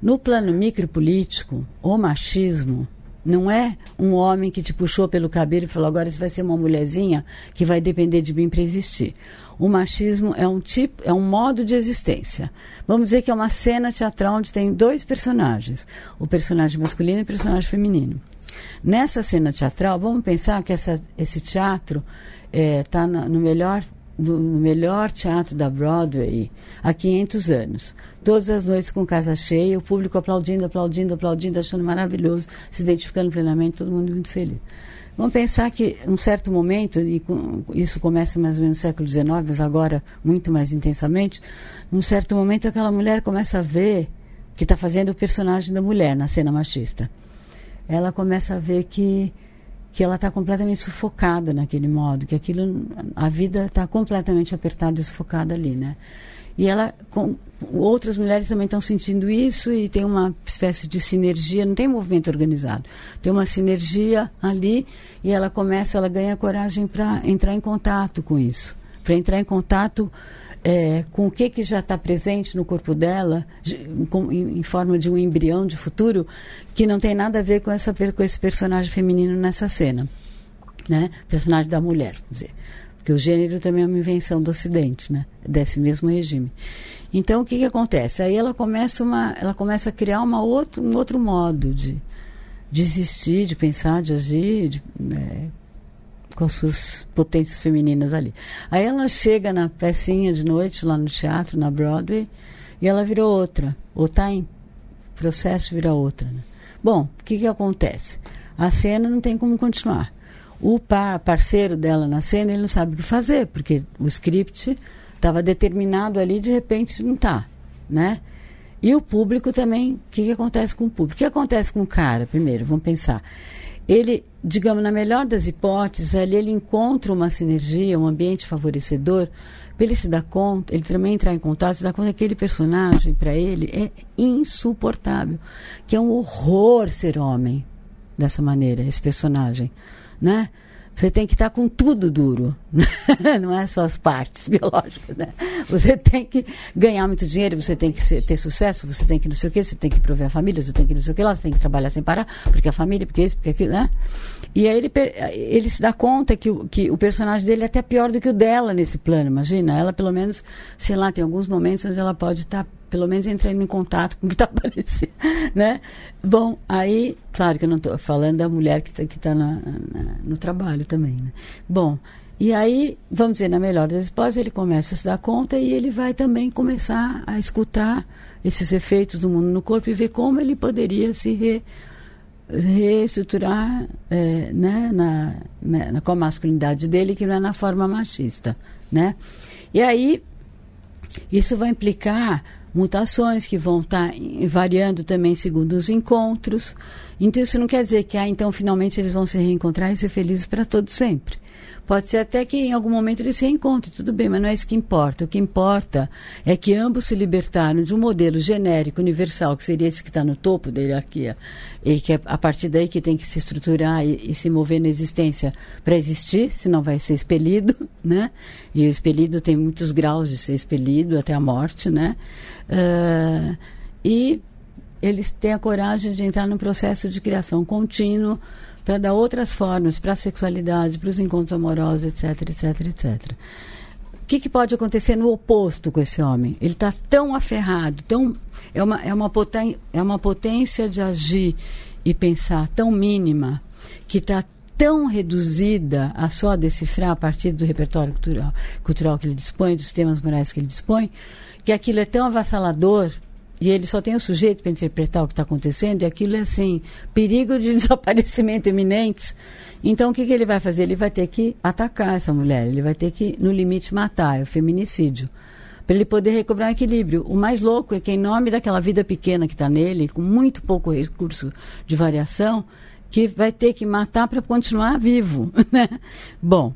No plano micropolítico, o machismo não é um homem que te puxou pelo cabelo e falou: agora você vai ser uma mulherzinha que vai depender de mim para existir. O machismo é um tipo, é um modo de existência. Vamos dizer que é uma cena teatral onde tem dois personagens, o personagem masculino e o personagem feminino. Nessa cena teatral, vamos pensar que essa, esse teatro está é, no melhor no melhor teatro da Broadway há 500 anos. Todas as noites com casa cheia, o público aplaudindo, aplaudindo, aplaudindo, achando maravilhoso, se identificando plenamente, todo mundo muito feliz. Vamos pensar que, um certo momento, e isso começa mais ou menos no século XIX, mas agora muito mais intensamente, num certo momento aquela mulher começa a ver que está fazendo o personagem da mulher na cena machista. Ela começa a ver que que ela está completamente sufocada naquele modo, que aquilo, a vida está completamente apertada e sufocada ali, né? E ela, com, outras mulheres também estão sentindo isso e tem uma espécie de sinergia, não tem movimento organizado, tem uma sinergia ali e ela começa, ela ganha coragem para entrar em contato com isso, para entrar em contato é, com o que, que já está presente no corpo dela, com, em, em, forma de um embrião de futuro, que não tem nada a ver com, essa, com esse personagem feminino nessa cena. Né? Personagem da mulher, dizer. Porque o gênero também é uma invenção do Ocidente, né? desse mesmo regime. Então, o que, que acontece? Aí ela começa, uma, ela começa a criar uma outro, um outro modo de, de existir, de pensar, de agir, de, né, com as suas potências femininas ali. Aí ela chega na pecinha de noite, lá no teatro, na Broadway, e ela virou outra. Ou está em processo de virar outra. Né? Bom, o que, que acontece? A cena não tem como continuar. O par, parceiro dela na cena, ele não sabe o que fazer, porque o script estava determinado ali, de repente não está, né? E o público também, o que, que acontece com o público? O que acontece com o cara, primeiro, vamos pensar ele, digamos, na melhor das hipóteses, ali ele encontra uma sinergia, um ambiente favorecedor, para ele se dar conta, ele também entrar em contato, se dar conta que aquele personagem, para ele, é insuportável. Que é um horror ser homem dessa maneira, esse personagem. Né? Você tem que estar com tudo duro, não é só as partes biológicas, né? Você tem que ganhar muito dinheiro, você tem que ser, ter sucesso, você tem que não sei o quê, você tem que prover a família, você tem que não sei o que lá, você tem que trabalhar sem parar, porque a família, porque isso, porque aquilo, né? E aí ele, ele se dá conta que, o, que o personagem dele é até pior do que o dela nesse plano, imagina? Ela, pelo menos, sei lá, tem alguns momentos onde ela pode estar pelo menos entrando em contato com o que está aparecendo, né? Bom, aí, claro que eu não estou falando da mulher que está tá no trabalho também, né? Bom, e aí, vamos dizer, na melhor das hipóteses, ele começa a se dar conta e ele vai também começar a escutar esses efeitos do mundo no corpo e ver como ele poderia se re, reestruturar é, né, na, na, na, com a masculinidade dele, que não é na forma machista, né? E aí, isso vai implicar mutações que vão estar tá variando também segundo os encontros. Então, isso não quer dizer que, ah, então, finalmente eles vão se reencontrar e ser felizes para todo sempre. Pode ser até que em algum momento eles se reencontrem, tudo bem, mas não é isso que importa. O que importa é que ambos se libertaram de um modelo genérico, universal, que seria esse que está no topo da hierarquia, e que é a partir daí que tem que se estruturar e, e se mover na existência para existir, senão vai ser expelido, né? E o expelido tem muitos graus de ser expelido até a morte, né? Uh, e eles têm a coragem de entrar num processo de criação contínuo para dar outras formas para a sexualidade, para os encontros amorosos, etc, etc, etc. O que, que, pode acontecer no oposto com esse homem? Ele está tão aferrado, tão, é, uma, é, uma poten, é uma potência de agir e pensar tão mínima, que está tão reduzida a só decifrar a partir do repertório cultural, cultural que ele dispõe, dos temas morais que ele dispõe, que aquilo é tão avassalador e ele só tem o sujeito para interpretar o que está acontecendo, e aquilo é assim, perigo de desaparecimento iminente. Então, o que, que ele vai fazer? Ele vai ter que atacar essa mulher, ele vai ter que, no limite, matar, é o feminicídio. Para ele poder recobrar o equilíbrio. O mais louco é que, em nome daquela vida pequena que está nele, com muito pouco recurso de variação, que vai ter que matar para continuar vivo. Né? Bom,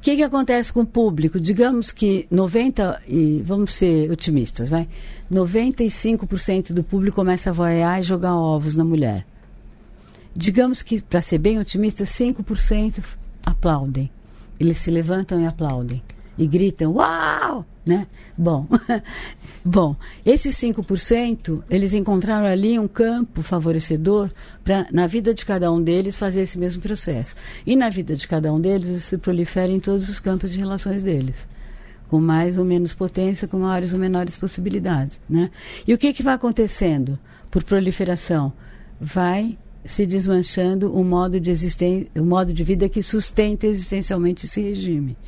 o que, que acontece com o público? Digamos que 90, e vamos ser otimistas, vai? 95% do público começa a voar e jogar ovos na mulher. Digamos que, para ser bem otimista, 5% aplaudem. Eles se levantam e aplaudem. E gritam, uau! Né? Bom, bom, esses 5%, eles encontraram ali um campo favorecedor para, na vida de cada um deles, fazer esse mesmo processo. E na vida de cada um deles, isso se prolifera em todos os campos de relações deles. Com mais ou menos potência, com maiores ou menores possibilidades. Né? E o que, que vai acontecendo por proliferação? Vai se desmanchando o modo de, o modo de vida que sustenta existencialmente esse regime.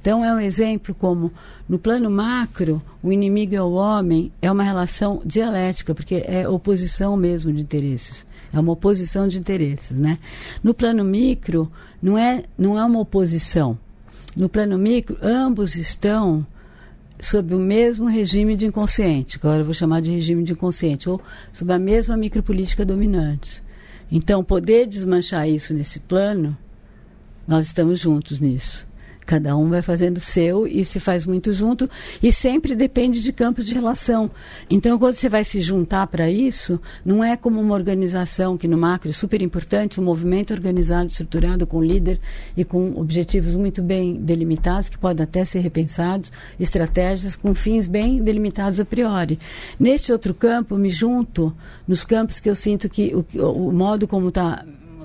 Então, é um exemplo como, no plano macro, o inimigo é o homem, é uma relação dialética, porque é oposição mesmo de interesses. É uma oposição de interesses, né? No plano micro, não é, não é uma oposição. No plano micro, ambos estão sob o mesmo regime de inconsciente, que agora eu vou chamar de regime de inconsciente, ou sob a mesma micropolítica dominante. Então, poder desmanchar isso nesse plano, nós estamos juntos nisso Cada um vai fazendo o seu e se faz muito junto e sempre depende de campos de relação. Então, quando você vai se juntar para isso, não é como uma organização que no macro é super importante, um movimento organizado, estruturado com líder e com objetivos muito bem delimitados, que podem até ser repensados, estratégias com fins bem delimitados a priori. Neste outro campo, me junto nos campos que eu sinto que o, o modo como está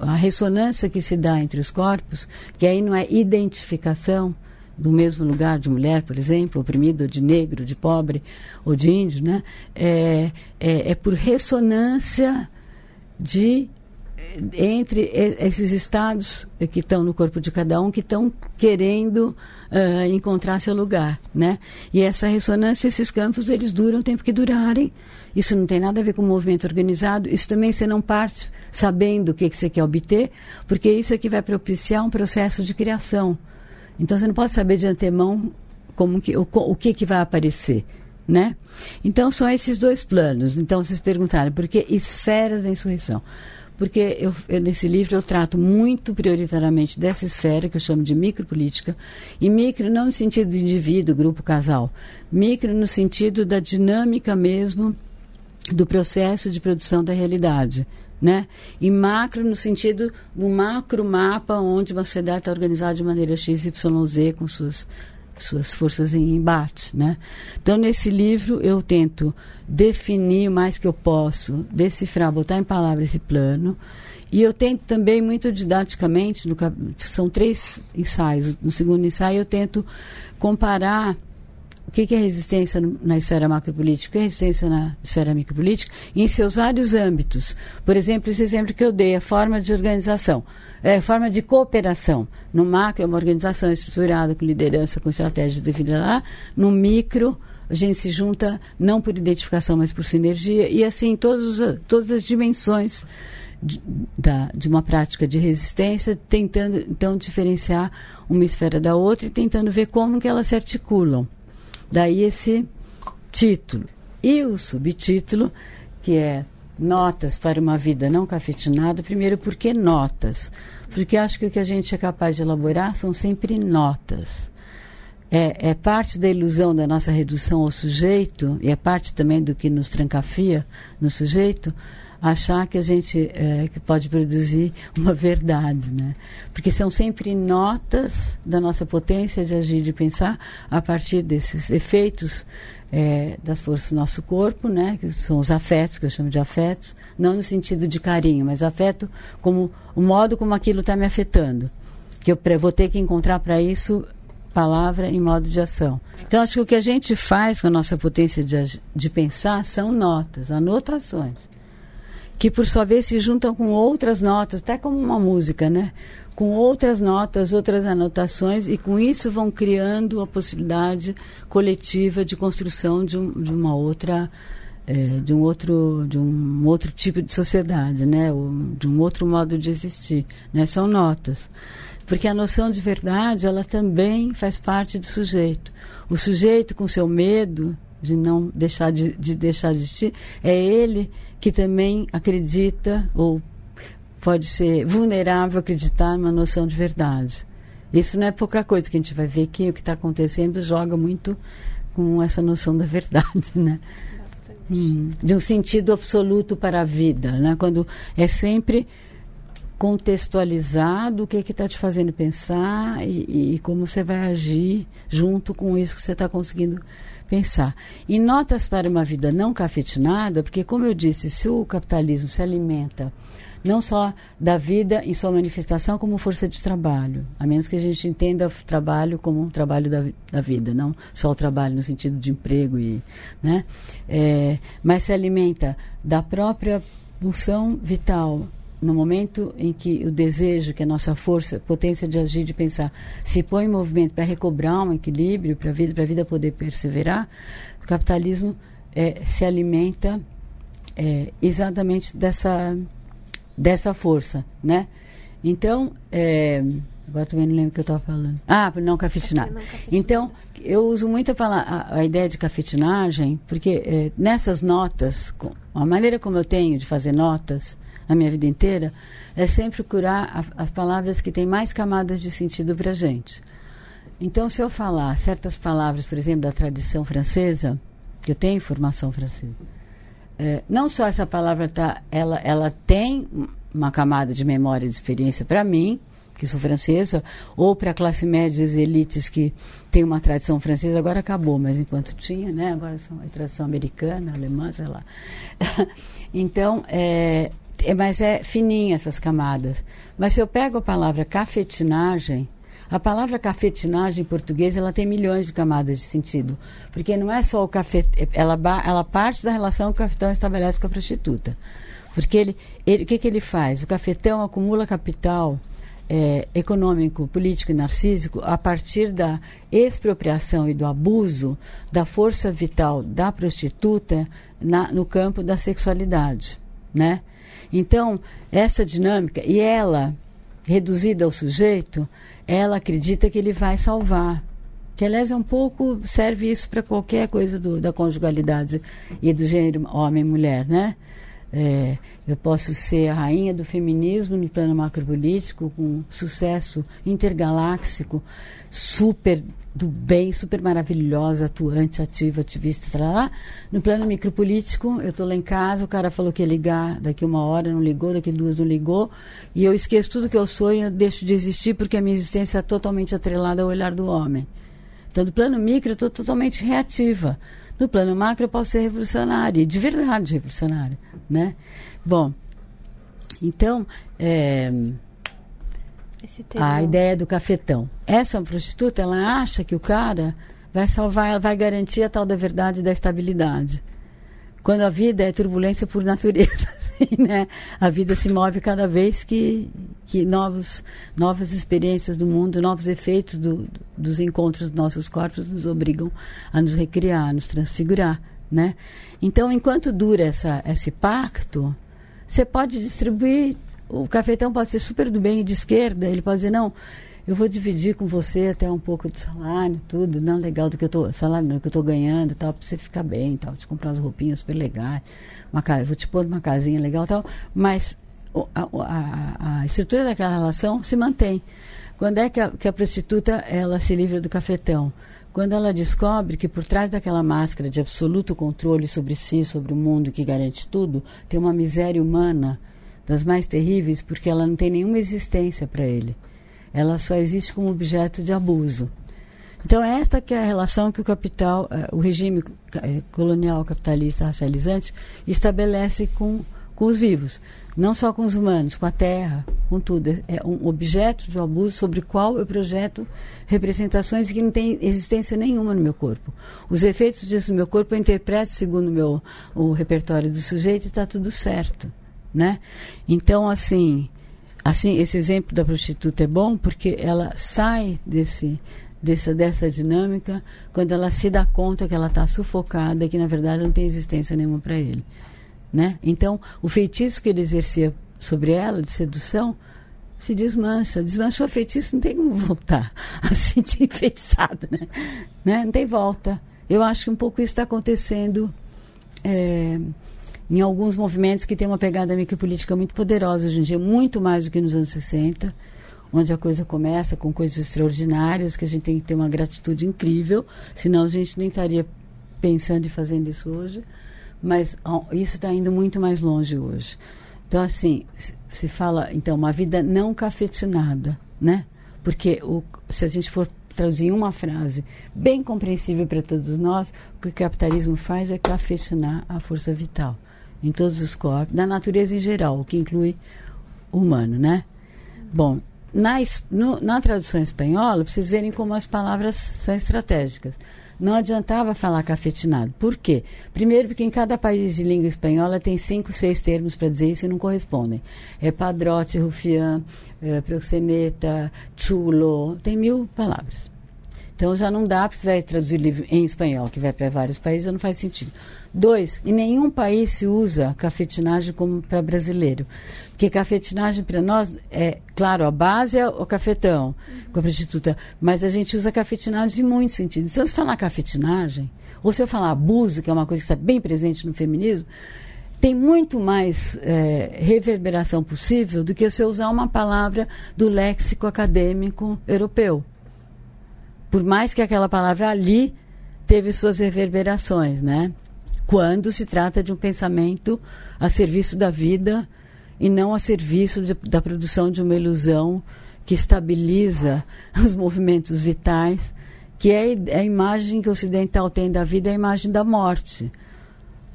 a ressonância que se dá entre os corpos, que aí não é identificação do mesmo lugar de mulher, por exemplo, oprimido, de negro, de pobre ou de índio, né? é, é, é por ressonância de entre esses estados que estão no corpo de cada um que estão querendo uh, encontrar seu lugar, né? E essa ressonância, esses campos, eles duram o tempo que durarem. Isso não tem nada a ver com o movimento organizado. Isso também você não parte sabendo o que, que você quer obter, porque isso é que vai propiciar um processo de criação. Então você não pode saber de antemão como que, o, o que, que vai aparecer. Né? Então são esses dois planos. Então vocês perguntaram por que esferas da insurreição? Porque eu, eu, nesse livro eu trato muito prioritariamente dessa esfera que eu chamo de micropolítica, e micro não no sentido de indivíduo, grupo, casal, micro no sentido da dinâmica mesmo do processo de produção da realidade né? E macro no sentido do macro mapa onde uma sociedade está organizada de maneira XYZ com suas suas forças em embate, né? Então nesse livro eu tento definir o mais que eu posso, decifrar, botar em palavras esse plano. E eu tento também muito didaticamente, no, são três ensaios. No segundo ensaio eu tento comparar o que é resistência na esfera macropolítica, o que é resistência na esfera micropolítica, em seus vários âmbitos. Por exemplo, esse exemplo que eu dei, a forma de organização, é, forma de cooperação. No macro é uma organização estruturada com liderança, com estratégias definidas lá. No micro, a gente se junta não por identificação, mas por sinergia. E assim, todos, todas as dimensões de, da, de uma prática de resistência, tentando então diferenciar uma esfera da outra e tentando ver como que elas se articulam. Daí esse título. E o subtítulo, que é Notas para uma Vida Não Cafetinada, primeiro, por que notas? Porque acho que o que a gente é capaz de elaborar são sempre notas. É, é, parte da ilusão da nossa redução ao sujeito, e é parte também do que nos trancafia no sujeito, achar que a gente é, que pode produzir uma verdade, né? Porque são sempre notas da nossa potência de agir, de pensar a partir desses efeitos é, das forças do nosso corpo, né? Que são os afetos, que eu chamo de afetos, não no sentido de carinho, mas afeto como o modo como aquilo está me afetando. Que eu vou ter que encontrar para isso palavra em modo de ação. Então, acho que o que a gente faz com a nossa potência de, de pensar são notas, anotações que por sua vez se juntam com outras notas, até como uma música, né? Com outras notas, outras anotações, e com isso vão criando a possibilidade coletiva de construção de, um, de uma outra. É, de um outro de um outro tipo de sociedade né de um outro modo de existir né são notas porque a noção de verdade ela também faz parte do sujeito o sujeito com seu medo de não deixar de, de deixar de existir é ele que também acredita ou pode ser vulnerável a acreditar numa noção de verdade. Isso não é pouca coisa que a gente vai ver que o que está acontecendo joga muito com essa noção da verdade, né? Hum, de um sentido absoluto para a vida, né? Quando é sempre contextualizado o que está te fazendo pensar e, e, como você vai agir junto com isso que você está conseguindo pensar. E notas para uma vida não cafetinada, porque, como eu disse, se o capitalismo se alimenta não só da vida em sua manifestação como força de trabalho, a menos que a gente entenda o trabalho como um trabalho da, da vida, não só o trabalho no sentido de emprego e, né? É, mas se alimenta da própria pulsão vital no momento em que o desejo, que a nossa força, potência de agir, de pensar, se põe em movimento para recobrar um equilíbrio para a vida, para a vida poder perseverar, o capitalismo é, se alimenta é, exatamente dessa dessa força, né? Então, é, agora também não lembro o que eu estava falando. Ah, não cafetinagem. Então, eu uso muito a, a, a ideia de cafetinagem, porque é, nessas notas, a maneira como eu tenho de fazer notas, na minha vida inteira, é sempre procurar a, as palavras que têm mais camadas de sentido para gente. Então, se eu falar certas palavras, por exemplo, da tradição francesa, que eu tenho formação francesa, é, não só essa palavra tá, ela, ela tem uma camada de memória e de experiência para mim, que sou francesa, ou para a classe média e elites que tem uma tradição francesa, agora acabou, mas enquanto tinha, né, agora são a tradição americana, alemã, sei lá. então, é, é, mas é fininha essas camadas. Mas se eu pego a palavra cafetinagem, a palavra cafetinagem em português ela tem milhões de camadas de sentido, porque não é só o café, ela, ela parte da relação que o cafetão estabelece com a prostituta. Porque ele, ele o que, que ele faz? O cafetão acumula capital é, econômico, político e narcísico a partir da expropriação e do abuso da força vital da prostituta na, no campo da sexualidade, né? Então, essa dinâmica, e ela, reduzida ao sujeito, ela acredita que ele vai salvar. Que, aliás, é um pouco, serve isso para qualquer coisa do, da conjugalidade e do gênero homem-mulher, né? É, eu posso ser a rainha do feminismo no plano macropolítico, com sucesso intergaláxico, super do bem, super maravilhosa, atuante, ativa, ativista, lá. No plano micropolítico, eu estou lá em casa, o cara falou que ia ligar daqui uma hora, não ligou, daqui duas não ligou, e eu esqueço tudo que eu sou e eu deixo de existir porque a minha existência é totalmente atrelada ao olhar do homem. Então, no plano micro, eu estou totalmente reativa. No plano macro, eu posso ser revolucionária, de verdade revolucionária, né? Bom, então, é, a ideia do cafetão. Essa prostituta, ela acha que o cara vai salvar, ela vai garantir a tal da verdade e da estabilidade. Quando a vida é turbulência por natureza, né? A vida se move cada vez que, que novos, novas experiências do mundo, novos efeitos do, dos encontros dos nossos corpos nos obrigam a nos recriar, a nos transfigurar, né? Então, enquanto dura essa, esse pacto, você pode distribuir o cafetão pode ser super do bem e de esquerda, ele pode dizer, não, eu vou dividir com você até um pouco do salário, tudo, não legal do que eu tô, salário do que eu tô ganhando, tal, para você ficar bem, tal, te comprar umas roupinhas super legais, uma casa, vou te pôr numa casinha legal, tal, mas a, a, a, estrutura daquela relação se mantém. Quando é que a, que a prostituta ela se livra do cafetão? Quando ela descobre que por trás daquela máscara de absoluto controle sobre si, sobre o mundo que garante tudo, tem uma miséria humana das mais terríveis, porque ela não tem nenhuma existência para ele. Ela só existe como objeto de abuso. Então, esta que é a relação que o capital, eh, o regime eh, colonial capitalista racializante estabelece com, com os vivos. Não só com os humanos, com a terra, com tudo. É um objeto de abuso sobre o qual eu projeto representações que não têm existência nenhuma no meu corpo. Os efeitos disso no meu corpo eu interpreto segundo meu, o repertório do sujeito e está tudo certo né? Então, assim, assim, esse exemplo da prostituta é bom porque ela sai desse dessa, dessa dinâmica quando ela se dá conta que ela está sufocada que na verdade não tem existência nenhuma para ele, né? Então, o feitiço que ele exercia sobre ela de sedução se desmancha, desmanchou o feitiço, não tem como voltar a se sentir enfeitiçada, né? né? Não tem volta. Eu acho que um pouco isso está acontecendo. É, em alguns movimentos que têm uma pegada micropolítica muito poderosa hoje em dia, muito mais do que nos anos 60, onde a coisa começa com coisas extraordinárias, que a gente tem que ter uma gratitude incrível, senão a gente nem estaria pensando e fazendo isso hoje. Mas ó, isso está indo muito mais longe hoje. Então, assim, se fala, então, uma vida não cafetinada, né? Porque o, se a gente for traduzir uma frase bem compreensível para todos nós, o que o capitalismo faz é cafetinar a força vital em todos os corpos, da natureza em geral, o que inclui o humano, né? Bom, na, no, na tradução espanhola, vocês verem como as palavras são estratégicas. Não adiantava falar cafetinado. Por quê? Primeiro, porque em cada país de língua espanhola tem cinco, seis termos para dizer isso e não correspondem. É padrote, rufiã, é, proxeneta, chulo, tem mil palavras. Então já não dá, porque você vai traduzir livro em espanhol, que vai para vários países, não faz sentido. Dois, em nenhum país se usa cafetinagem como para brasileiro. Porque cafetinagem para nós é, claro, a base é o cafetão com a prostituta, mas a gente usa cafetinagem em muitos sentidos. Se eu falar cafetinagem, ou se eu falar abuso, que é uma coisa que está bem presente no feminismo, tem muito mais é, reverberação possível do que se eu usar uma palavra do léxico acadêmico europeu. Por mais que aquela palavra ali teve suas reverberações, né? Quando se trata de um pensamento a serviço da vida e não a serviço de, da produção de uma ilusão que estabiliza os movimentos vitais, que é a imagem que o ocidental tem da vida, é a imagem da morte.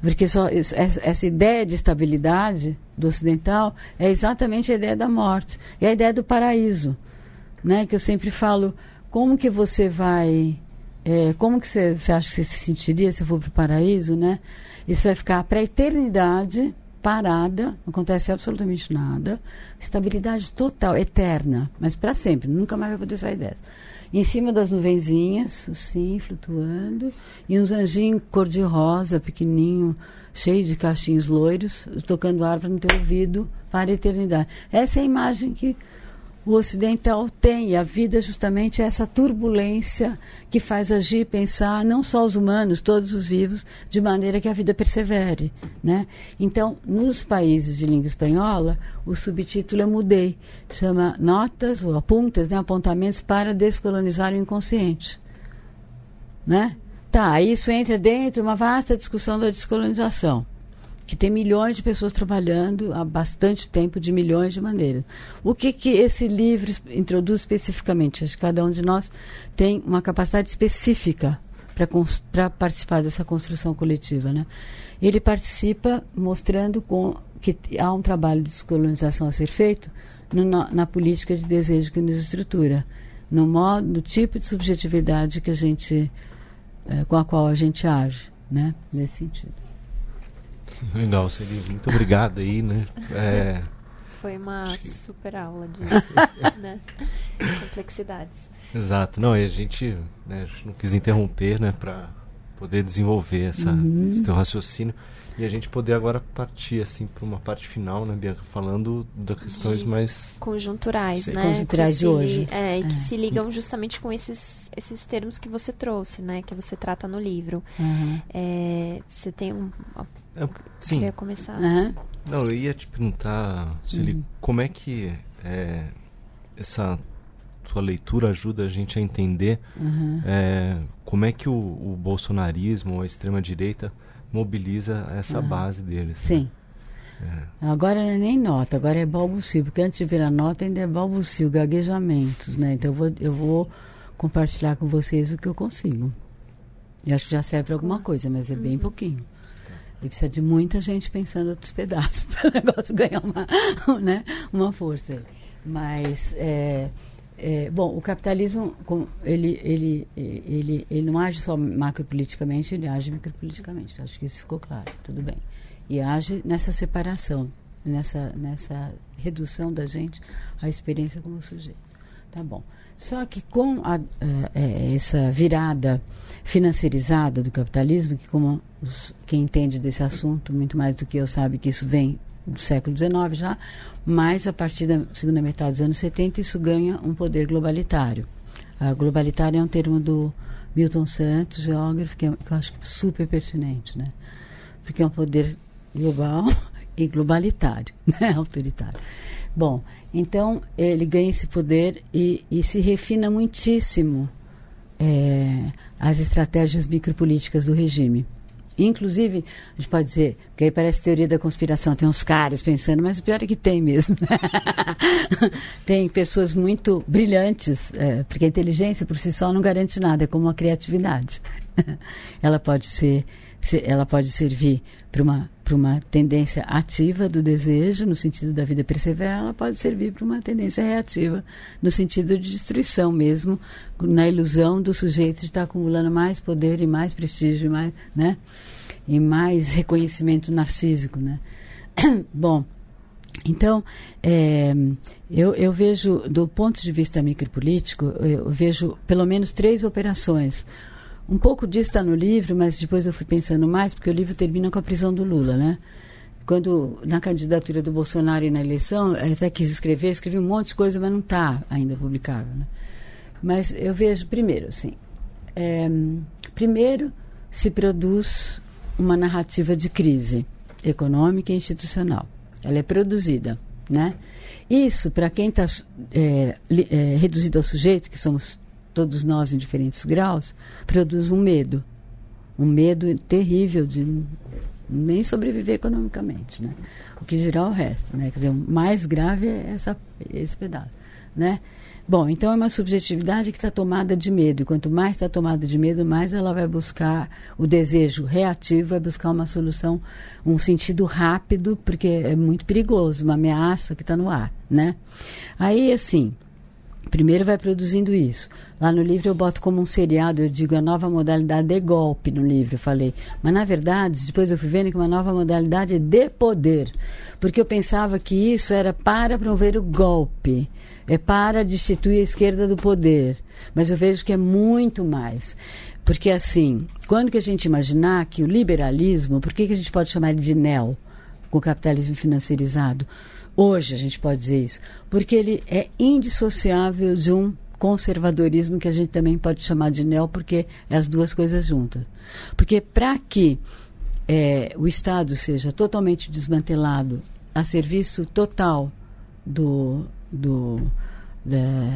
Porque só essa ideia de estabilidade do ocidental é exatamente a ideia da morte, é a ideia do paraíso, né? Que eu sempre falo, como que você vai, é, como que você, você acha que você se sentiria se for para o paraíso, né? Isso vai ficar para a eternidade parada, não acontece absolutamente nada, estabilidade total, eterna, mas para sempre, nunca mais vai poder sair dessa. Em cima das nuvenzinhas, assim, flutuando, e uns anjinhos cor-de-rosa, pequenininho, cheio de cachinhos loiros, tocando árvore no teu ouvido para a eternidade. Essa é a imagem que o ocidental tem. E a vida justamente é essa turbulência que faz agir, pensar, não só os humanos, todos os vivos, de maneira que a vida persevere. Né? Então, nos países de língua espanhola, o subtítulo eu mudei. Chama Notas ou Apuntas, né? apontamentos para descolonizar o inconsciente. Né? Tá, isso entra dentro de uma vasta discussão da descolonização que tem milhões de pessoas trabalhando há bastante tempo de milhões de maneiras. O que, que esse livro introduz especificamente? Acho que cada um de nós tem uma capacidade específica para participar dessa construção coletiva. Né? Ele participa mostrando com, que há um trabalho de descolonização a ser feito no, na, na, política de desejo que nos estrutura, no modo, no tipo de subjetividade que a gente, é, com a qual a gente age, né? nesse sentido. Legal, Celine. Muito obrigado aí, né? É... Foi uma super aula de né? complexidades. Exato. Não, e a gente, né, a gente não quis interromper, né, para poder desenvolver essa, uhum. esse teu raciocínio e a gente poder agora partir assim para uma parte final, né, Bianca, falando das questões de mais conjunturais, né, conjunturais de hoje, é, e que é. se ligam justamente com esses esses termos que você trouxe, né, que você trata no livro. Uhum. É, você tem um é, sim. Queria começar. Uhum. Não, eu ia te perguntar, Celi, uhum. como é que é, essa tua leitura ajuda a gente a entender uhum. é, como é que o, o bolsonarismo, a extrema-direita, mobiliza essa base deles. Sim. Né? É. Agora não é nem nota, agora é balbucio, porque antes de virar nota ainda é balbucio, gaguejamentos, né? Então eu vou, eu vou compartilhar com vocês o que eu consigo. Eu acho que já serve para alguma coisa, mas é bem pouquinho. E precisa de muita gente pensando outros pedaços para o negócio ganhar uma, né, uma força. Mas, é, é, bom, o capitalismo, ele, ele, ele, ele não age só macropoliticamente, ele age micropoliticamente. Acho que isso ficou claro, tudo bem. E age nessa separação, nessa, nessa redução da gente à experiência como sujeito. Tá bom. Só que com a, é, essa virada financiarizada do capitalismo, que como os, quem entende desse assunto muito mais do que eu sabe que isso vem do século XIX já, mas a partir da segunda metade dos anos 70 isso ganha um poder globalitário. A globalitário é um termo do Milton Santos, geógrafo, que, é, que eu acho super pertinente, né? Porque é um poder global e globalitário, né? autoritário. Bom, então ele ganha esse poder e, e se refina muitíssimo é, as estratégias micropolíticas do regime. Inclusive, a gente pode dizer, que aí parece teoria da conspiração, tem uns caras pensando, mas o pior é que tem mesmo. tem pessoas muito brilhantes, é, porque a inteligência por si só não garante nada, é como a criatividade. ela pode ser, ela pode servir para uma para uma tendência ativa do desejo, no sentido da vida perseverar, ela pode servir para uma tendência reativa, no sentido de destruição mesmo, na ilusão do sujeito de estar acumulando mais poder e mais prestígio e mais, né? e mais reconhecimento narcísico. Né? Bom, então, é, eu, eu vejo, do ponto de vista micropolítico, eu vejo pelo menos três operações. Um pouco disso está no livro, mas depois eu fui pensando mais, porque o livro termina com a prisão do Lula, né? Quando, na candidatura do Bolsonaro e na eleição, até quis escrever, escrevi um monte de coisa, mas não está ainda publicável, né? Mas eu vejo, primeiro, assim, é, primeiro se produz uma narrativa de crise econômica e institucional. Ela é produzida, né? Isso, para quem está é, é, reduzido ao sujeito, que somos todos nós em diferentes graus, produz um medo. Um medo terrível de nem sobreviver economicamente, né? O que dirá o resto, né? Quer dizer, o mais grave é essa, esse pedaço, né? Bom, então é uma subjetividade que está tomada de medo. E quanto mais está tomada de medo, mais ela vai buscar o desejo reativo, vai buscar uma solução, um sentido rápido, porque é muito perigoso, uma ameaça que está no ar, né? Aí, assim, Primeiro vai produzindo isso. Lá no livro eu boto como um seriado, eu digo a nova modalidade de golpe no livro, eu falei. Mas na verdade, depois eu fui vendo que uma nova modalidade de poder. Porque eu pensava que isso era para promover o golpe, é para destituir a esquerda do poder. Mas eu vejo que é muito mais. Porque assim, quando que a gente imaginar que o liberalismo, por que, que a gente pode chamar ele de neo, com o capitalismo financiarizado? Hoje a gente pode dizer isso, porque ele é indissociável de um conservadorismo que a gente também pode chamar de neo, porque é as duas coisas juntas. Porque para que é, o Estado seja totalmente desmantelado a serviço total do, do,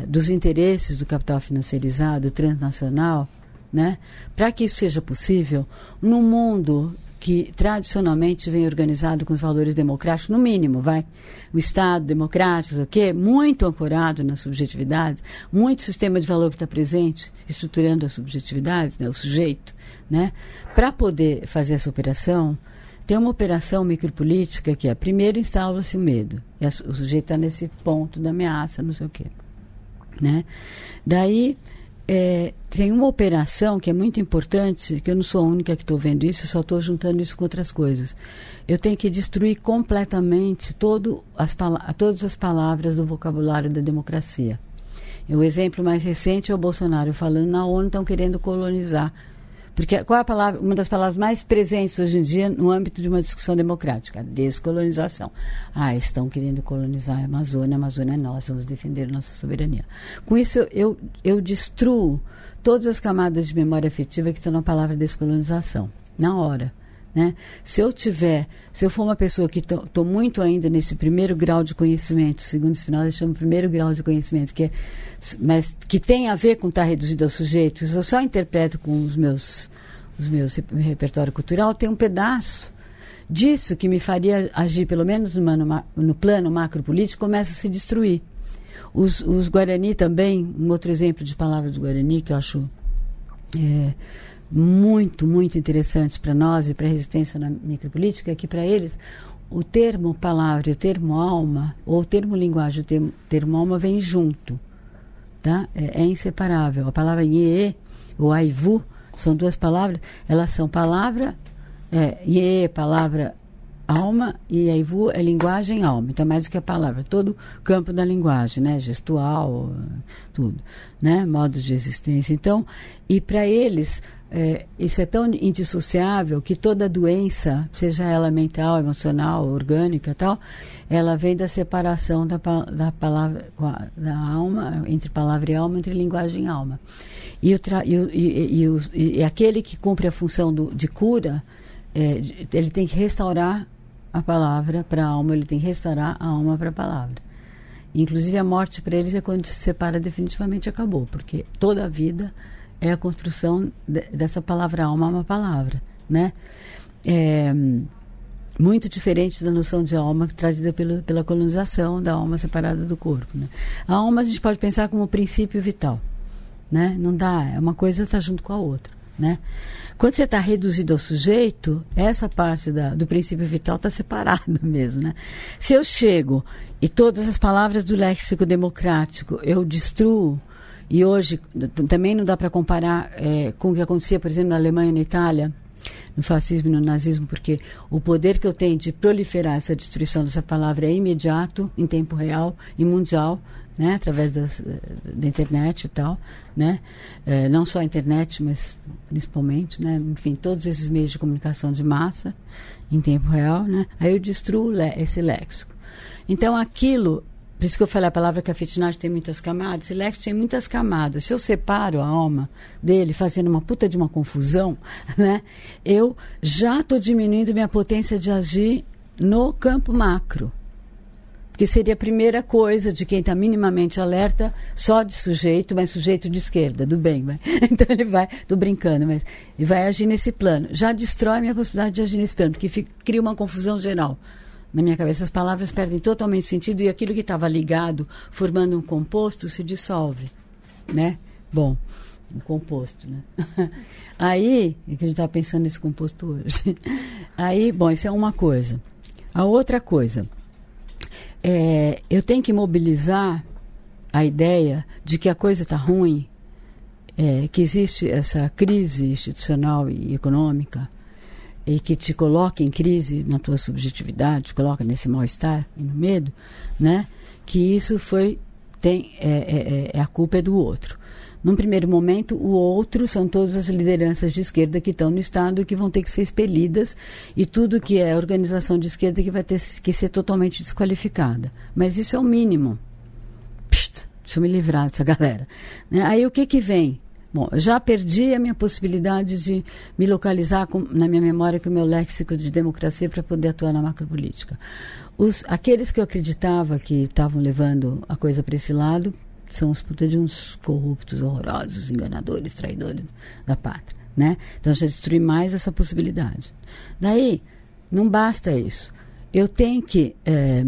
dos interesses do capital financiarizado transnacional, né? para que isso seja possível, no mundo que tradicionalmente vem organizado com os valores democráticos, no mínimo, vai. O Estado democrático, o quê? Muito ancorado nas subjetividades, muito sistema de valor que está presente, estruturando as subjetividades, né, o sujeito. Né? Para poder fazer essa operação, tem uma operação micropolítica que é, primeiro instala-se o medo. O sujeito está nesse ponto da ameaça, não sei o quê. Né? Daí é, tem uma operação que é muito importante, que eu não sou a única que estou vendo isso, só estou juntando isso com outras coisas. Eu tenho que destruir completamente todo as, todas as palavras do vocabulário da democracia. O exemplo mais recente é o Bolsonaro falando na ONU estão querendo colonizar porque qual é a palavra, uma das palavras mais presentes hoje em dia no âmbito de uma discussão democrática? A descolonização. Ah, estão querendo colonizar a Amazônia, a Amazônia é nossa, vamos defender nossa soberania. Com isso, eu, eu, eu destruo todas as camadas de memória afetiva que estão na palavra descolonização, na hora. Né? Se eu tiver, se eu for uma pessoa que estou muito ainda nesse primeiro grau de conhecimento, segundo esse final, eu chamo primeiro grau de conhecimento, que é, mas que tem a ver com estar tá reduzido ao sujeito, eu só interpreto com os meus, os meus repertório cultural, tem um pedaço disso que me faria agir, pelo menos no, no plano macropolítico, começa a se destruir. Os, os Guarani também, um outro exemplo de palavras do Guarani que eu acho é, muito, muito interessantes para nós e para a resistência na micropolítica é que para eles o termo palavra o termo alma, ou o termo linguagem o termo, termo alma vem junto. Tá? É, é inseparável. A palavra ye ou aivu são duas palavras, elas são palavra, é, palavra alma, e aivu é linguagem alma. Então, mais do que a palavra, todo o campo da linguagem, né? gestual, tudo, né? modos de existência. Então, e para eles, é, isso é tão indissociável que toda doença, seja ela mental, emocional, orgânica tal, ela vem da separação da, da palavra, da alma, entre palavra e alma, entre linguagem e alma. E, o e, o, e, e, o, e aquele que cumpre a função do, de cura, é, ele tem que restaurar a palavra para a alma, ele tem que restaurar a alma para a palavra. Inclusive a morte para eles é quando se separa definitivamente acabou, porque toda a vida é a construção de, dessa palavra alma, uma palavra, né? É, muito diferente da noção de alma trazida pelo, pela colonização da alma separada do corpo. Né? A alma a gente pode pensar como princípio vital, né? Não dá, é uma coisa está junto com a outra, né? Quando você está reduzido ao sujeito, essa parte da, do princípio vital está separada mesmo, né? Se eu chego e todas as palavras do léxico democrático eu destruo e hoje também não dá para comparar é, com o que acontecia, por exemplo, na Alemanha e na Itália, no fascismo e no nazismo, porque o poder que eu tenho de proliferar essa destruição dessa palavra é imediato, em tempo real e mundial, né, através das, da internet e tal, né, é, não só a internet, mas principalmente, né, enfim, todos esses meios de comunicação de massa em tempo real, né, aí eu destruo esse léxico. Então aquilo por isso que eu falei a palavra que a fitness tem muitas camadas. Select tem muitas camadas. Se eu separo a alma dele, fazendo uma puta de uma confusão, né? Eu já estou diminuindo minha potência de agir no campo macro. Porque seria a primeira coisa de quem está minimamente alerta, só de sujeito, mas sujeito de esquerda, do bem. Vai. Então ele vai, estou brincando, mas e vai agir nesse plano. Já destrói minha possibilidade de agir nesse plano, porque fica, cria uma confusão geral. Na minha cabeça, as palavras perdem totalmente sentido e aquilo que estava ligado, formando um composto, se dissolve. Né? Bom, um composto, né? Aí, é que a gente estava pensando nesse composto hoje. Aí, bom, isso é uma coisa. A outra coisa é, eu tenho que mobilizar a ideia de que a coisa está ruim, é, que existe essa crise institucional e econômica e que te coloca em crise na tua subjetividade, te coloca nesse mal-estar e no medo, né? Que isso foi tem é, é, é, a culpa é do outro. Num primeiro momento, o outro são todas as lideranças de esquerda que estão no Estado e que vão ter que ser expelidas, e tudo que é organização de esquerda que vai ter que ser totalmente desqualificada. Mas isso é o mínimo. Psst, deixa eu me livrar dessa galera. Né? Aí o que, que vem? Bom, já perdi a minha possibilidade de me localizar com, na minha memória com o meu léxico de democracia para poder atuar na macropolítica. Os, aqueles que eu acreditava que estavam levando a coisa para esse lado são os puta de uns corruptos, horrorosos, enganadores, traidores da pátria, né? Então já destruí mais essa possibilidade. Daí, não basta isso. Eu tenho que é,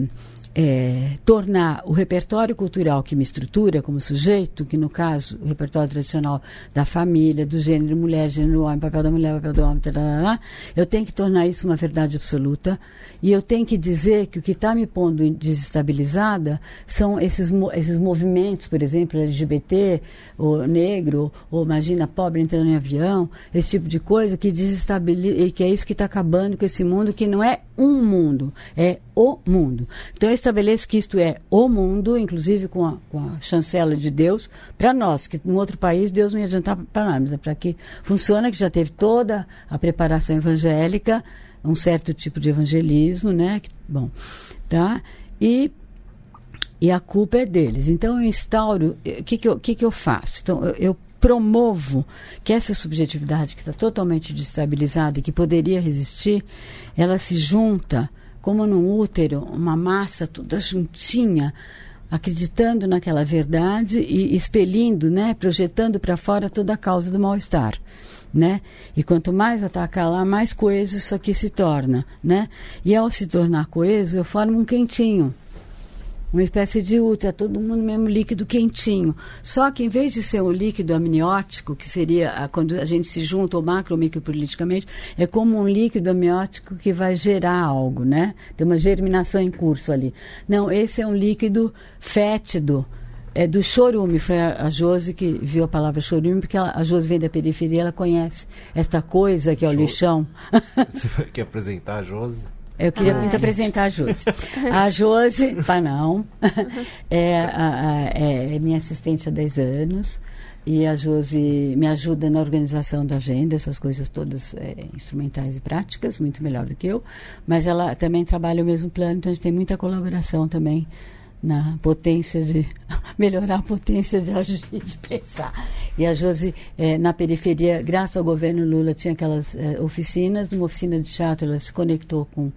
é, tornar o repertório cultural que me estrutura como sujeito, que no caso, o repertório tradicional da família, do gênero mulher, gênero homem, papel da mulher, papel do homem, tarará, eu tenho que tornar isso uma verdade absoluta e eu tenho que dizer que o que está me pondo desestabilizada são esses, esses movimentos, por exemplo, LGBT, ou negro, ou imagina pobre entrando em avião, esse tipo de coisa que desestabiliza, e que é isso que está acabando com esse mundo que não é um mundo, é o mundo. Então eu estabeleço que isto é o mundo, inclusive com a, com a chancela de Deus, para nós, que em outro país Deus não ia adiantar para nada, mas é para que funciona, que já teve toda a preparação evangélica, um certo tipo de evangelismo, né? Bom, tá? E e a culpa é deles. Então eu instauro, o que, que, eu, que, que eu faço? Então eu, eu promovo que essa subjetividade que está totalmente destabilizada e que poderia resistir, ela se junta como num útero, uma massa toda juntinha, acreditando naquela verdade e expelindo, né, projetando para fora toda a causa do mal-estar. Né? E quanto mais atacar lá, mais coeso isso aqui se torna, né? E ao se tornar coeso, eu formo um quentinho, uma espécie de útero, todo mundo mesmo líquido quentinho. Só que em vez de ser um líquido amniótico, que seria a, quando a gente se junta ou macro ou micropoliticamente, é como um líquido amniótico que vai gerar algo, né? Tem uma germinação em curso ali. Não, esse é um líquido fétido. É do chorume, foi a, a Josi que viu a palavra chorume, porque ela, a Josi vem da periferia, ela conhece esta coisa que é o lixão. Você quer apresentar a Josi? Eu queria muito apresentar a Josi. A Josi, pá não, é, a, a, é minha assistente há 10 anos. E a Josi me ajuda na organização da agenda, essas coisas todas é, instrumentais e práticas, muito melhor do que eu, mas ela também trabalha o mesmo plano, então a gente tem muita colaboração também na potência de melhorar a potência de agir, de pensar. E a Josi, eh, na periferia, graças ao governo Lula, tinha aquelas eh, oficinas. Numa oficina de teatro, ela se conectou com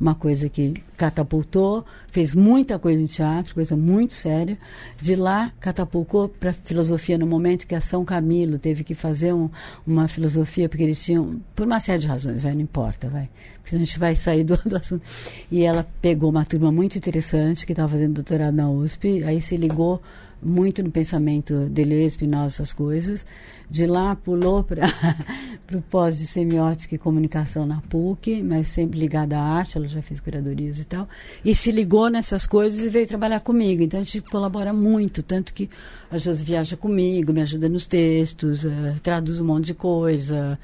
uma coisa que catapultou, fez muita coisa em teatro, coisa muito séria. De lá, catapultou para filosofia no momento que a São Camilo teve que fazer um, uma filosofia, porque eles tinham, por uma série de razões, vai, não importa, vai. A gente vai sair do, do assunto. E ela pegou uma turma muito interessante que estava fazendo doutorado na USP, aí se ligou muito no pensamento dele, Spinoza, essas coisas. De lá pulou para o pós de semiótica e comunicação na PUC, mas sempre ligada à arte, ela já fez curadorias e tal. E se ligou nessas coisas e veio trabalhar comigo. Então a gente colabora muito, tanto que a Josi viaja comigo, me ajuda nos textos, uh, traduz um monte de coisa.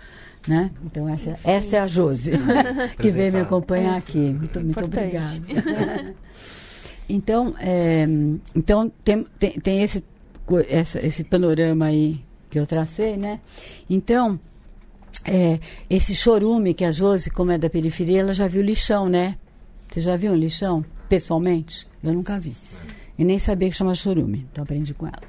Né? Então essa, essa é a Josi, que veio me acompanhar aqui. Muito, muito obrigada. Então, é, então tem, tem, tem esse, essa, esse panorama aí que eu tracei, né? Então, é, esse chorume que a Josi, como é da periferia, ela já viu lixão, né? Você já viu um lixão, pessoalmente? Eu nunca vi. E nem sabia que chama chorume, então aprendi com ela.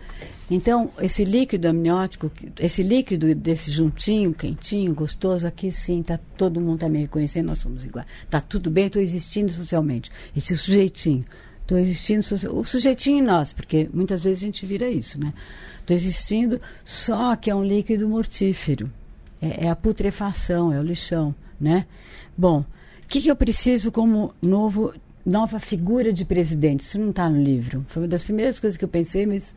Então, esse líquido amniótico, esse líquido desse juntinho, quentinho, gostoso, aqui sim, tá, todo mundo está me reconhecendo, nós somos iguais. Está tudo bem, estou existindo socialmente. Esse sujeitinho Estou existindo, o sujeitinho em nós, porque muitas vezes a gente vira isso, né? Estou existindo, só que é um líquido mortífero. É, é a putrefação, é o lixão, né? Bom, o que, que eu preciso como novo, nova figura de presidente? Isso não está no livro. Foi uma das primeiras coisas que eu pensei, mas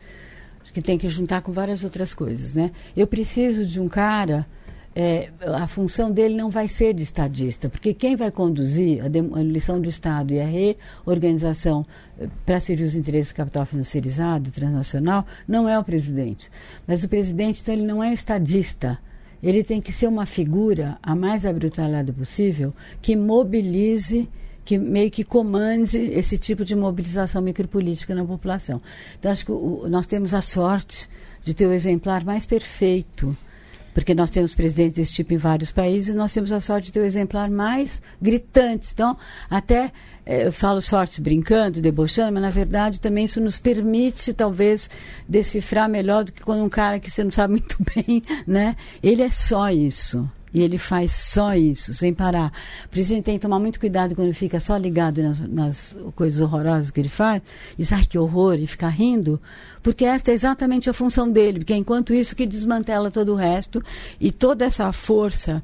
que tem que juntar com várias outras coisas, né? Eu preciso de um cara é, a função dele não vai ser de estadista, porque quem vai conduzir a demolição do Estado e a reorganização eh, para servir os interesses do capital financiarizado, transnacional, não é o presidente. Mas o presidente, então, ele não é estadista. Ele tem que ser uma figura, a mais abrutalhada possível, que mobilize que meio que comande esse tipo de mobilização micropolítica na população. Então, acho que o, nós temos a sorte de ter o exemplar mais perfeito porque nós temos presidentes desse tipo em vários países, nós temos a sorte de ter o exemplar mais gritante. Então, até eh, eu falo sorte brincando, debochando, mas na verdade também isso nos permite, talvez, decifrar melhor do que quando um cara que você não sabe muito bem, né? Ele é só isso. E ele faz só isso, sem parar. Por isso a gente tem que tomar muito cuidado quando fica só ligado nas, nas coisas horrorosas que ele faz. E diz, que horror, e ficar rindo. Porque esta é exatamente a função dele. Porque é enquanto isso que desmantela todo o resto. E toda essa força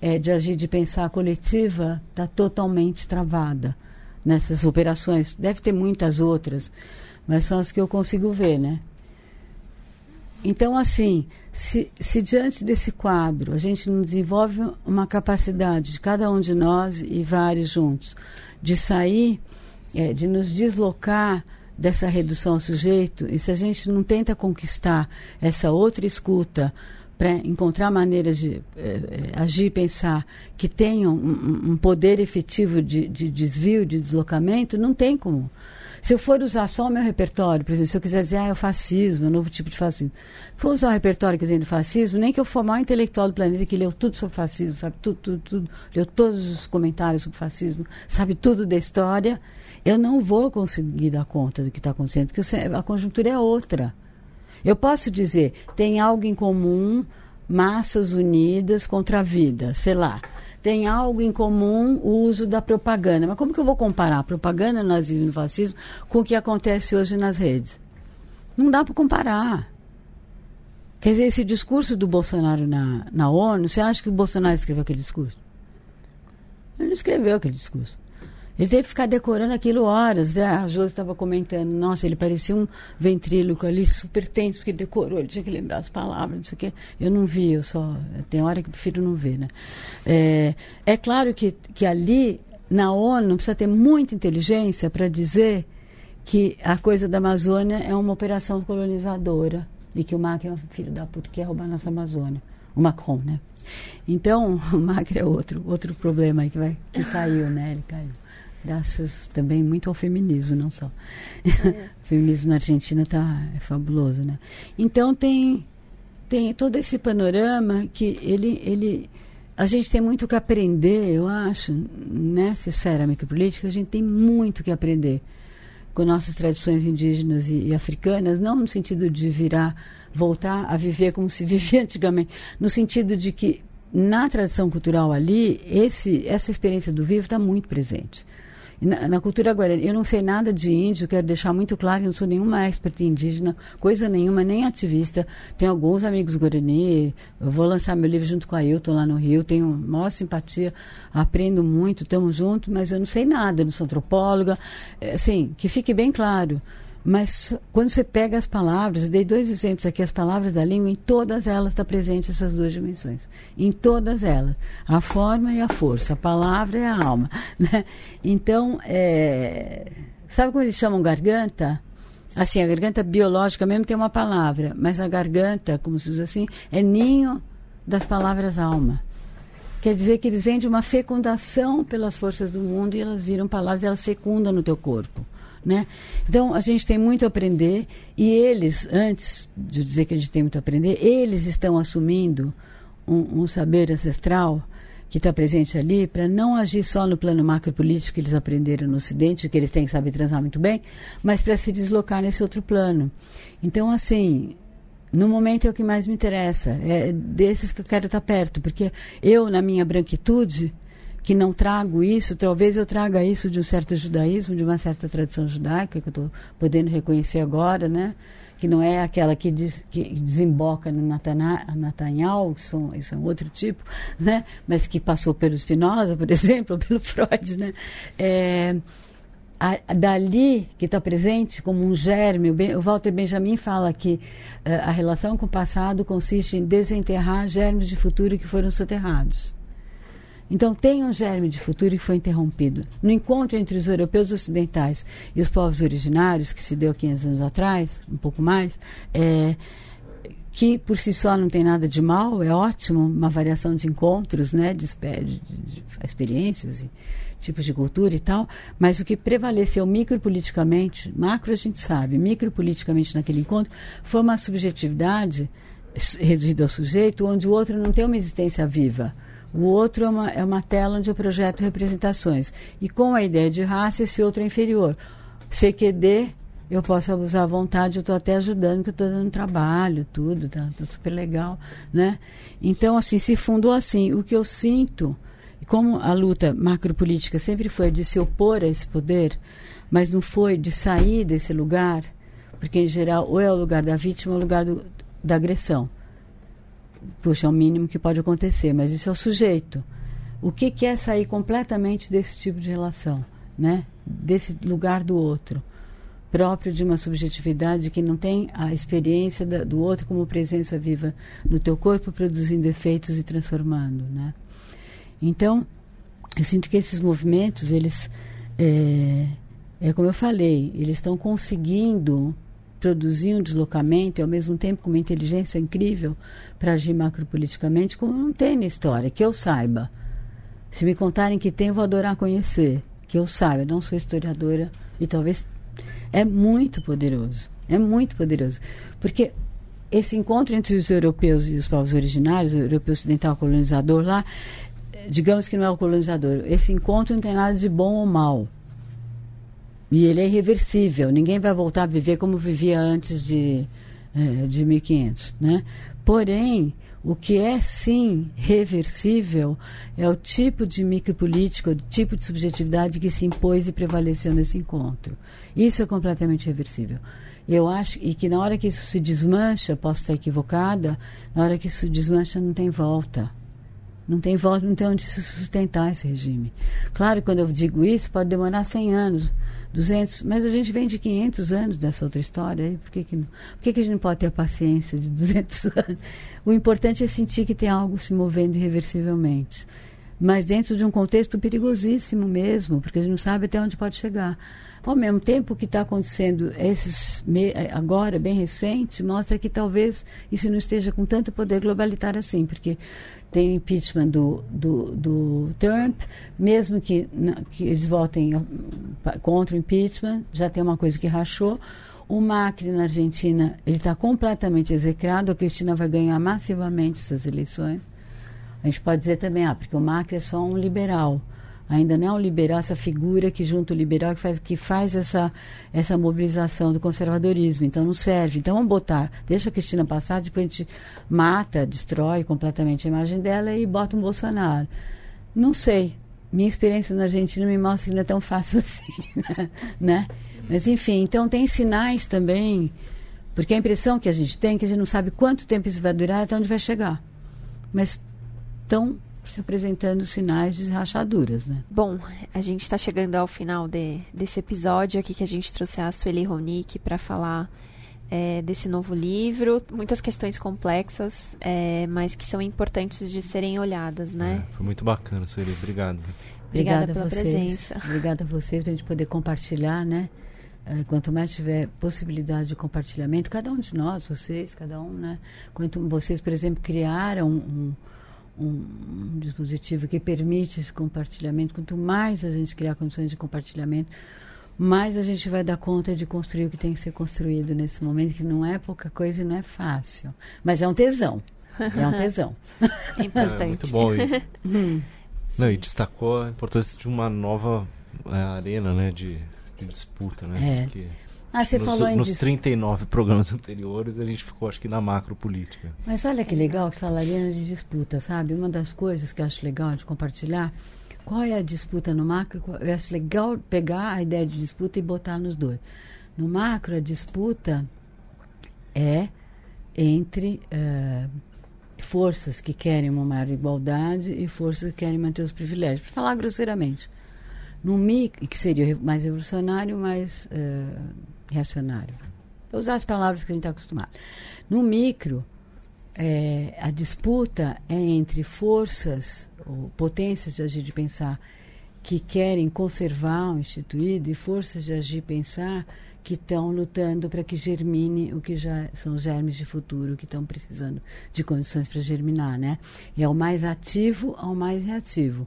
é, de agir, de pensar coletiva, está totalmente travada nessas operações. Deve ter muitas outras, mas são as que eu consigo ver, né? Então, assim, se, se diante desse quadro a gente não desenvolve uma capacidade de cada um de nós e vários juntos de sair, é, de nos deslocar dessa redução ao sujeito, e se a gente não tenta conquistar essa outra escuta para encontrar maneiras de é, é agir e pensar que tenham um, um poder efetivo de, de desvio, de deslocamento, não tem como. Se eu for usar só o meu repertório, por exemplo, se eu quiser dizer, ah, é o fascismo, é um novo tipo de fascismo. For usar o repertório que eu do fascismo, nem que eu for o maior intelectual do planeta que leu tudo sobre fascismo, sabe tudo, tudo, tudo, leu todos os comentários sobre fascismo, sabe tudo da história, eu não vou conseguir dar conta do que está acontecendo, porque a conjuntura é outra. Eu posso dizer, tem algo em comum, massas unidas contra a vida, sei lá tem algo em comum o uso da propaganda. Mas como que eu vou comparar a propaganda, nazismo e fascismo com o que acontece hoje nas redes? Não dá para comparar. Quer dizer, esse discurso do Bolsonaro na, na ONU, você acha que o Bolsonaro escreveu aquele discurso? Ele não escreveu aquele discurso. Ele teve que ficar decorando aquilo horas. Né? A Josi estava comentando, nossa, ele parecia um ventríloco ali, super tenso, porque decorou, ele tinha que lembrar as palavras, não sei o quê. Eu não vi, eu só. Tem hora que prefiro não ver, né? É, é claro que, que ali, na ONU, precisa ter muita inteligência para dizer que a coisa da Amazônia é uma operação colonizadora e que o Macri é um filho da puta que quer roubar nossa Amazônia. O Macron, né? Então, o Macri é outro, outro problema aí que, vai, que caiu, né? Ele caiu graças também muito ao feminismo, não só. É. o feminismo na Argentina tá, é fabuloso, né? Então tem, tem todo esse panorama que ele, ele. A gente tem muito que aprender, eu acho, nessa esfera micropolítica, a gente tem muito que aprender com nossas tradições indígenas e, e africanas, não no sentido de virar, voltar a viver como se vivia antigamente, no sentido de que na tradição cultural ali, esse, essa experiência do vivo está muito presente. Na, cultura guarani, eu não sei nada de índio, quero deixar muito claro, eu não sou nenhuma expert indígena, coisa nenhuma, nem ativista. Tenho alguns amigos guarani, eu vou lançar meu livro junto com a Ailton lá no Rio, tenho maior simpatia, aprendo muito, estamos juntos, mas eu não sei nada, não sou antropóloga. É, assim, que fique bem claro. Mas quando você pega as palavras, dei dois exemplos aqui, as palavras da língua, em todas elas está presente essas duas dimensões. Em todas elas. A forma e a força, a palavra e a alma. Né? Então, é... sabe como eles chamam garganta? Assim, a garganta biológica mesmo tem uma palavra, mas a garganta, como se diz assim, é ninho das palavras alma. Quer dizer que eles vêm de uma fecundação pelas forças do mundo e elas viram palavras e elas fecundam no teu corpo. Né? Então, a gente tem muito a aprender e eles, antes de dizer que a gente tem muito a aprender, eles estão assumindo um, um saber ancestral que está presente ali para não agir só no plano macropolítico que eles aprenderam no Ocidente, que eles têm que saber transar muito bem, mas para se deslocar nesse outro plano. Então, assim, no momento é o que mais me interessa, é desses que eu quero estar tá perto, porque eu, na minha branquitude, que não trago isso, talvez eu traga isso de um certo judaísmo, de uma certa tradição judaica, que eu estou podendo reconhecer agora, né? que não é aquela que, diz, que desemboca no Nathaniel, que são, isso é um outro tipo, né? mas que passou pelo Spinoza, por exemplo, ou pelo Freud. Né? É, a, dali que está presente como um germe, o, o Walter Benjamin fala que uh, a relação com o passado consiste em desenterrar germes de futuro que foram soterrados. Então, tem um germe de futuro que foi interrompido. No encontro entre os europeus ocidentais e os povos originários, que se deu 500 anos atrás, um pouco mais, é, que por si só não tem nada de mal, é ótimo, uma variação de encontros, né, de, de, de experiências e tipos de cultura e tal, mas o que prevaleceu micropoliticamente, macro a gente sabe, micropoliticamente naquele encontro, foi uma subjetividade reduzida ao sujeito, onde o outro não tem uma existência viva o outro é uma, é uma tela onde eu projeto representações. E com a ideia de raça, esse outro é inferior. CQD, eu posso abusar à vontade, eu estou até ajudando, que eu estou dando trabalho, tudo, tá, tá, super legal, né? Então, assim, se fundou assim. O que eu sinto, como a luta macropolítica sempre foi de se opor a esse poder, mas não foi de sair desse lugar, porque, em geral, ou é o lugar da vítima ou é o lugar do, da agressão puxa, é o mínimo que pode acontecer, mas isso é o sujeito. O que, que é sair completamente desse tipo de relação, né? Desse lugar do outro, próprio de uma subjetividade que não tem a experiência da, do outro como presença viva no teu corpo, produzindo efeitos e transformando, né? Então, eu sinto que esses movimentos, eles, é, é como eu falei, eles estão conseguindo produzir um deslocamento e ao mesmo tempo com uma inteligência incrível para agir macropoliticamente, como não tem na história, que eu saiba. Se me contarem que tem, eu vou adorar conhecer. Que eu saiba, não sou historiadora e talvez é muito poderoso. É muito poderoso. Porque esse encontro entre os europeus e os povos originários, o europeu ocidental colonizador lá, digamos que não é o colonizador, esse encontro não tem nada de bom ou mal e ele é irreversível. Ninguém vai voltar a viver como vivia antes de, é, de 1500, né? Porém, o que é sim reversível é o tipo de micropolítica, o tipo de subjetividade que se impôs e prevaleceu nesse encontro. Isso é completamente reversível. Eu acho e que na hora que isso se desmancha, posso estar equivocada, na hora que isso desmancha não tem volta. Não tem volta, não tem onde se sustentar esse regime. Claro, quando eu digo isso, pode demorar 100 anos 200, mas a gente vem de 500 anos dessa outra história aí, por que, que, não, por que, que a gente não pode ter a paciência de 200 anos? O importante é sentir que tem algo se movendo irreversivelmente, mas dentro de um contexto perigosíssimo mesmo, porque a gente não sabe até onde pode chegar. Ao mesmo tempo que está acontecendo esses agora, bem recente, mostra que talvez isso não esteja com tanto poder globalitário assim, porque tem o impeachment do, do, do Trump, mesmo que, que eles votem contra o impeachment, já tem uma coisa que rachou. O Macri na Argentina, ele está completamente execrado, a Cristina vai ganhar massivamente essas eleições. A gente pode dizer também, ah, porque o Macri é só um liberal ainda não é liberal, essa figura que junto o liberal que faz, que faz essa, essa mobilização do conservadorismo. Então não serve. Então vamos botar, deixa a Cristina passar, depois a gente mata, destrói completamente a imagem dela e bota um Bolsonaro. Não sei. Minha experiência na Argentina me mostra que não é tão fácil assim, né? Mas enfim, então tem sinais também, porque a impressão que a gente tem é que a gente não sabe quanto tempo isso vai durar até onde vai chegar. Mas tão se apresentando sinais de rachaduras, né? Bom, a gente está chegando ao final de, desse episódio aqui que a gente trouxe a Sueli Ronick para falar é, desse novo livro. Muitas questões complexas, é, mas que são importantes de serem olhadas, né? É, foi muito bacana, Sueli. Obrigado. Obrigada, Obrigada pela vocês. presença. Obrigada a vocês para a gente poder compartilhar, né? É, quanto mais tiver possibilidade de compartilhamento, cada um de nós, vocês, cada um, né? Quanto vocês, por exemplo, criaram um, um, dispositivo que permite esse compartilhamento. Quanto mais a gente criar condições de compartilhamento, mais a gente vai dar conta de construir o que tem que ser construído nesse momento, que não é pouca coisa e não é fácil. Mas é um tesão. É um tesão. É importante. É, muito bom. E, hum. não, e destacou a importância de uma nova é, arena né, de, de disputa. Né? É. Porque ah, você nos, falou em Nos 39 programas anteriores, a gente ficou, acho que, na macro política. Mas olha que legal que falaria de disputa, sabe? Uma das coisas que eu acho legal de compartilhar, Qual é a disputa no macro? Eu acho legal pegar a ideia de disputa e botar nos dois. No macro, a disputa é entre uh, forças que querem uma maior igualdade e forças que querem manter os privilégios, para falar grosseiramente. No micro, que seria mais revolucionário, mais uh, reacionário. Vou usar as palavras que a gente está acostumado. No micro, é, a disputa é entre forças ou potências de agir de pensar que querem conservar o instituído e forças de agir e pensar que estão lutando para que germine o que já são germes de futuro que estão precisando de condições para germinar, né? É o mais ativo ao mais reativo.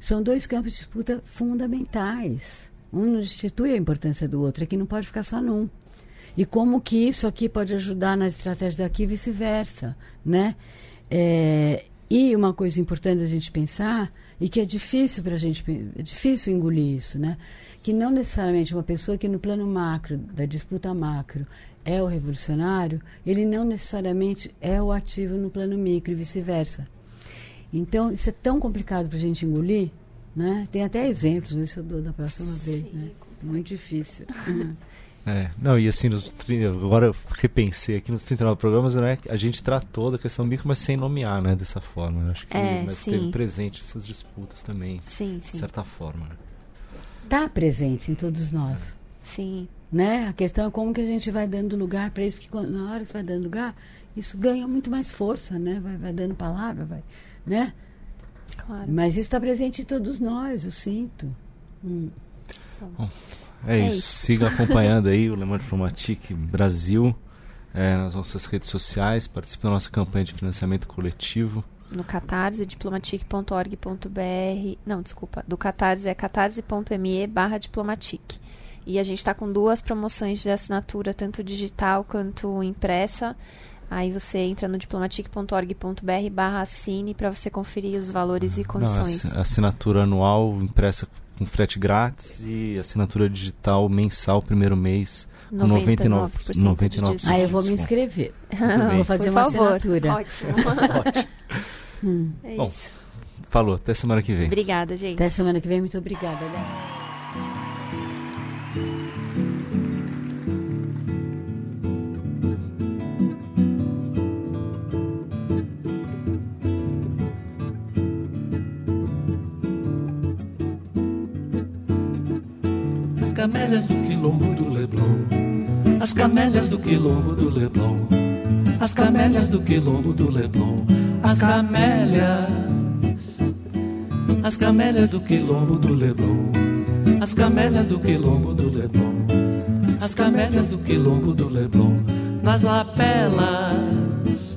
São dois campos de disputa fundamentais. Um não destitui a importância do outro, é que não pode ficar só num. E como que isso aqui pode ajudar na estratégia daqui e vice-versa, né? É, e uma coisa importante a gente pensar, e que é difícil para a gente, é difícil engolir isso, né? Que não necessariamente uma pessoa que no plano macro, da disputa macro, é o revolucionário, ele não necessariamente é o ativo no plano micro e vice-versa. Então, isso é tão complicado para a gente engolir, né? Tem até exemplos, isso eu dou da próxima vez, né? Muito difícil. É, não, e assim, nos, agora eu repensei aqui nos 39 programas, não é, a gente tratou da questão micro, mas sem nomear, né, dessa forma. Eu acho que é, mas sim. teve presente essas disputas também, sim, sim. de certa forma. Está né? presente em todos nós. Sim. Né? A questão é como que a gente vai dando lugar para isso, porque na hora que vai dando lugar, isso ganha muito mais força, né? Vai, vai dando palavra, vai, né? Claro. Mas isso está presente em todos nós, eu sinto. Hum. Bom. É, é isso. isso. Siga acompanhando aí o Le Monde Diplomatique Brasil é, nas nossas redes sociais. Participe da nossa campanha de financiamento coletivo. No Catarse, diplomatique.org.br. Não, desculpa. Do Catarse é catarse.me barra diplomatique. E a gente está com duas promoções de assinatura, tanto digital quanto impressa. Aí você entra no diplomatique.org.br barra assine para você conferir os valores e condições. Não, assinatura anual impressa com frete grátis e assinatura digital mensal primeiro mês 99%, 99%, Ah, eu vou me inscrever. vou fazer Por uma favor. assinatura. Ótimo. Ótimo. Hum. É Bom, isso. falou. Até semana que vem. Obrigada, gente. Até semana que vem, muito obrigada. Né? Camélias do quilombo do Leblon, as camélias do quilombo do Leblon, as camélias do quilombo do Leblon, as camélias, as camélias do quilombo do Leblon, as camélias do quilombo do Leblon, as camélias do quilombo do Leblon, nas lapelas.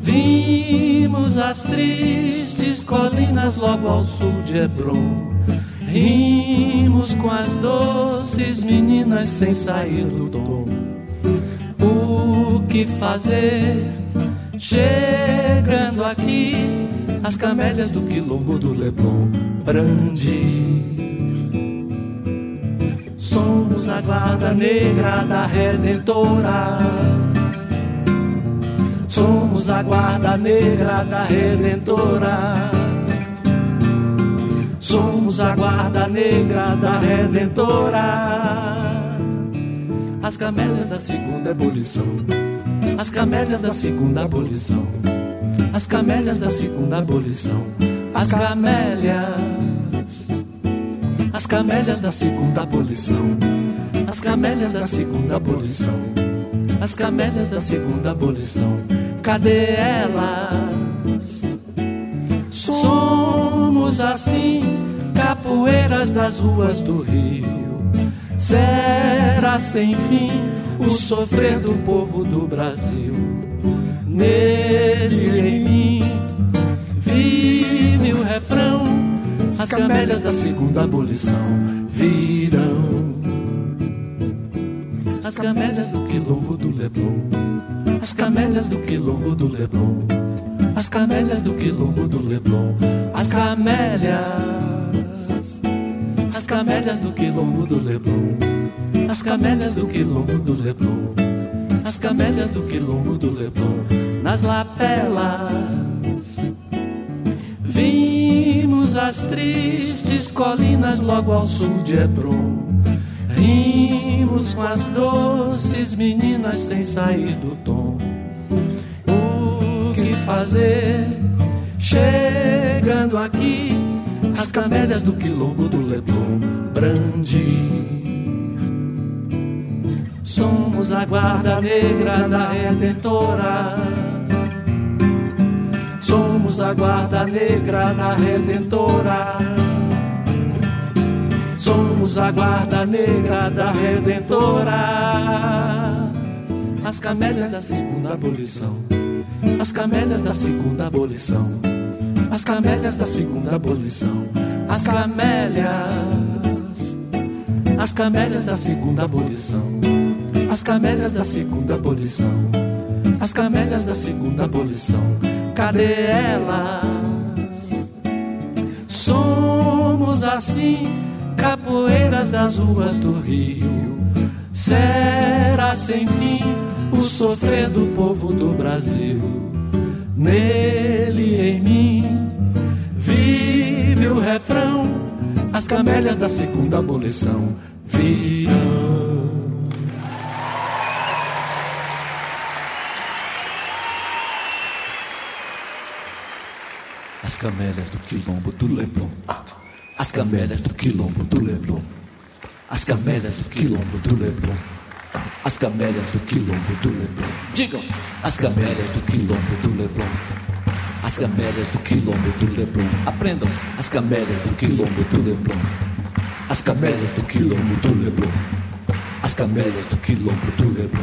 Vimos as tristes colinas logo ao sul de Hebron. Rimos com as doces meninas sem sair do tom. O que fazer? Chegando aqui, as camélias do quilombo do Leblon brandir. Somos a guarda negra da Redentora. Somos a guarda negra da Redentora. Somos a guarda negra da Redentora. As camélias da segunda ebulição. As camélias da segunda abolição. As camélias da segunda abolição. As camélias. As camélias da segunda abolição. As camélias da segunda abolição. As camélias da segunda abolição. Cadê elas? Somos assim, capoeiras das ruas do Rio. Será sem fim o sofrer do povo do Brasil. Nele e em mim vive o refrão. As camélias da segunda abolição virão. As camélias do quilombo do Leblon. As camélias do quilombo do Leblon. As camélias do quilombo do Leblon. As camélias. As camélias do quilombo do Leblon. As camélias do quilombo do Leblon. As camélias do quilombo do Leblon. Nas lapelas. Vimos a das tristes colinas logo ao sul de Hebron. Rimos com as doces meninas sem sair do tom. O que fazer? Chegando aqui, as camélias do quilombo do Leblon brandir. Somos a guarda negra da Redentora. Somos a guarda negra da Redentora. Somos a guarda negra da Redentora. As camélias da segunda abolição. As camélias da segunda abolição. As camélias da segunda abolição. As camélias. As camélias da segunda abolição. As camélias da segunda abolição. As camélias da segunda abolição. Cadê elas? Somos assim, capoeiras das ruas do Rio. Será sem fim o sofrer do povo do Brasil. Nele em mim As camélias da segunda abolição virão. As camélias do quilombo do Leblon. As camélias do quilombo do Leblon. As camélias do quilombo do Leblon. As camélias do quilombo do Leblon. Digam! As camélias do quilombo do Leblon. As camélias do quilombo do Leblon. Aprendam! As camélias do quilombo do Leblon. As camélias do quilombo do Leblon. As camélias do quilombo do Leblon.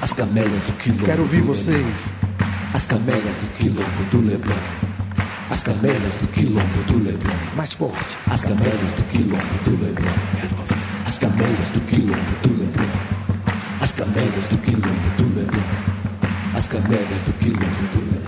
As camélias do quilombo. Quero ouvir vocês. As camélias do quilombo do Leblon. As camélias do quilombo do Leblon. Mais forte. As camélias do quilombo do Leblon. As camélias do quilombo do Leblon. As camélias do quilombo do Leblon. As camélias do quilombo do Leblon.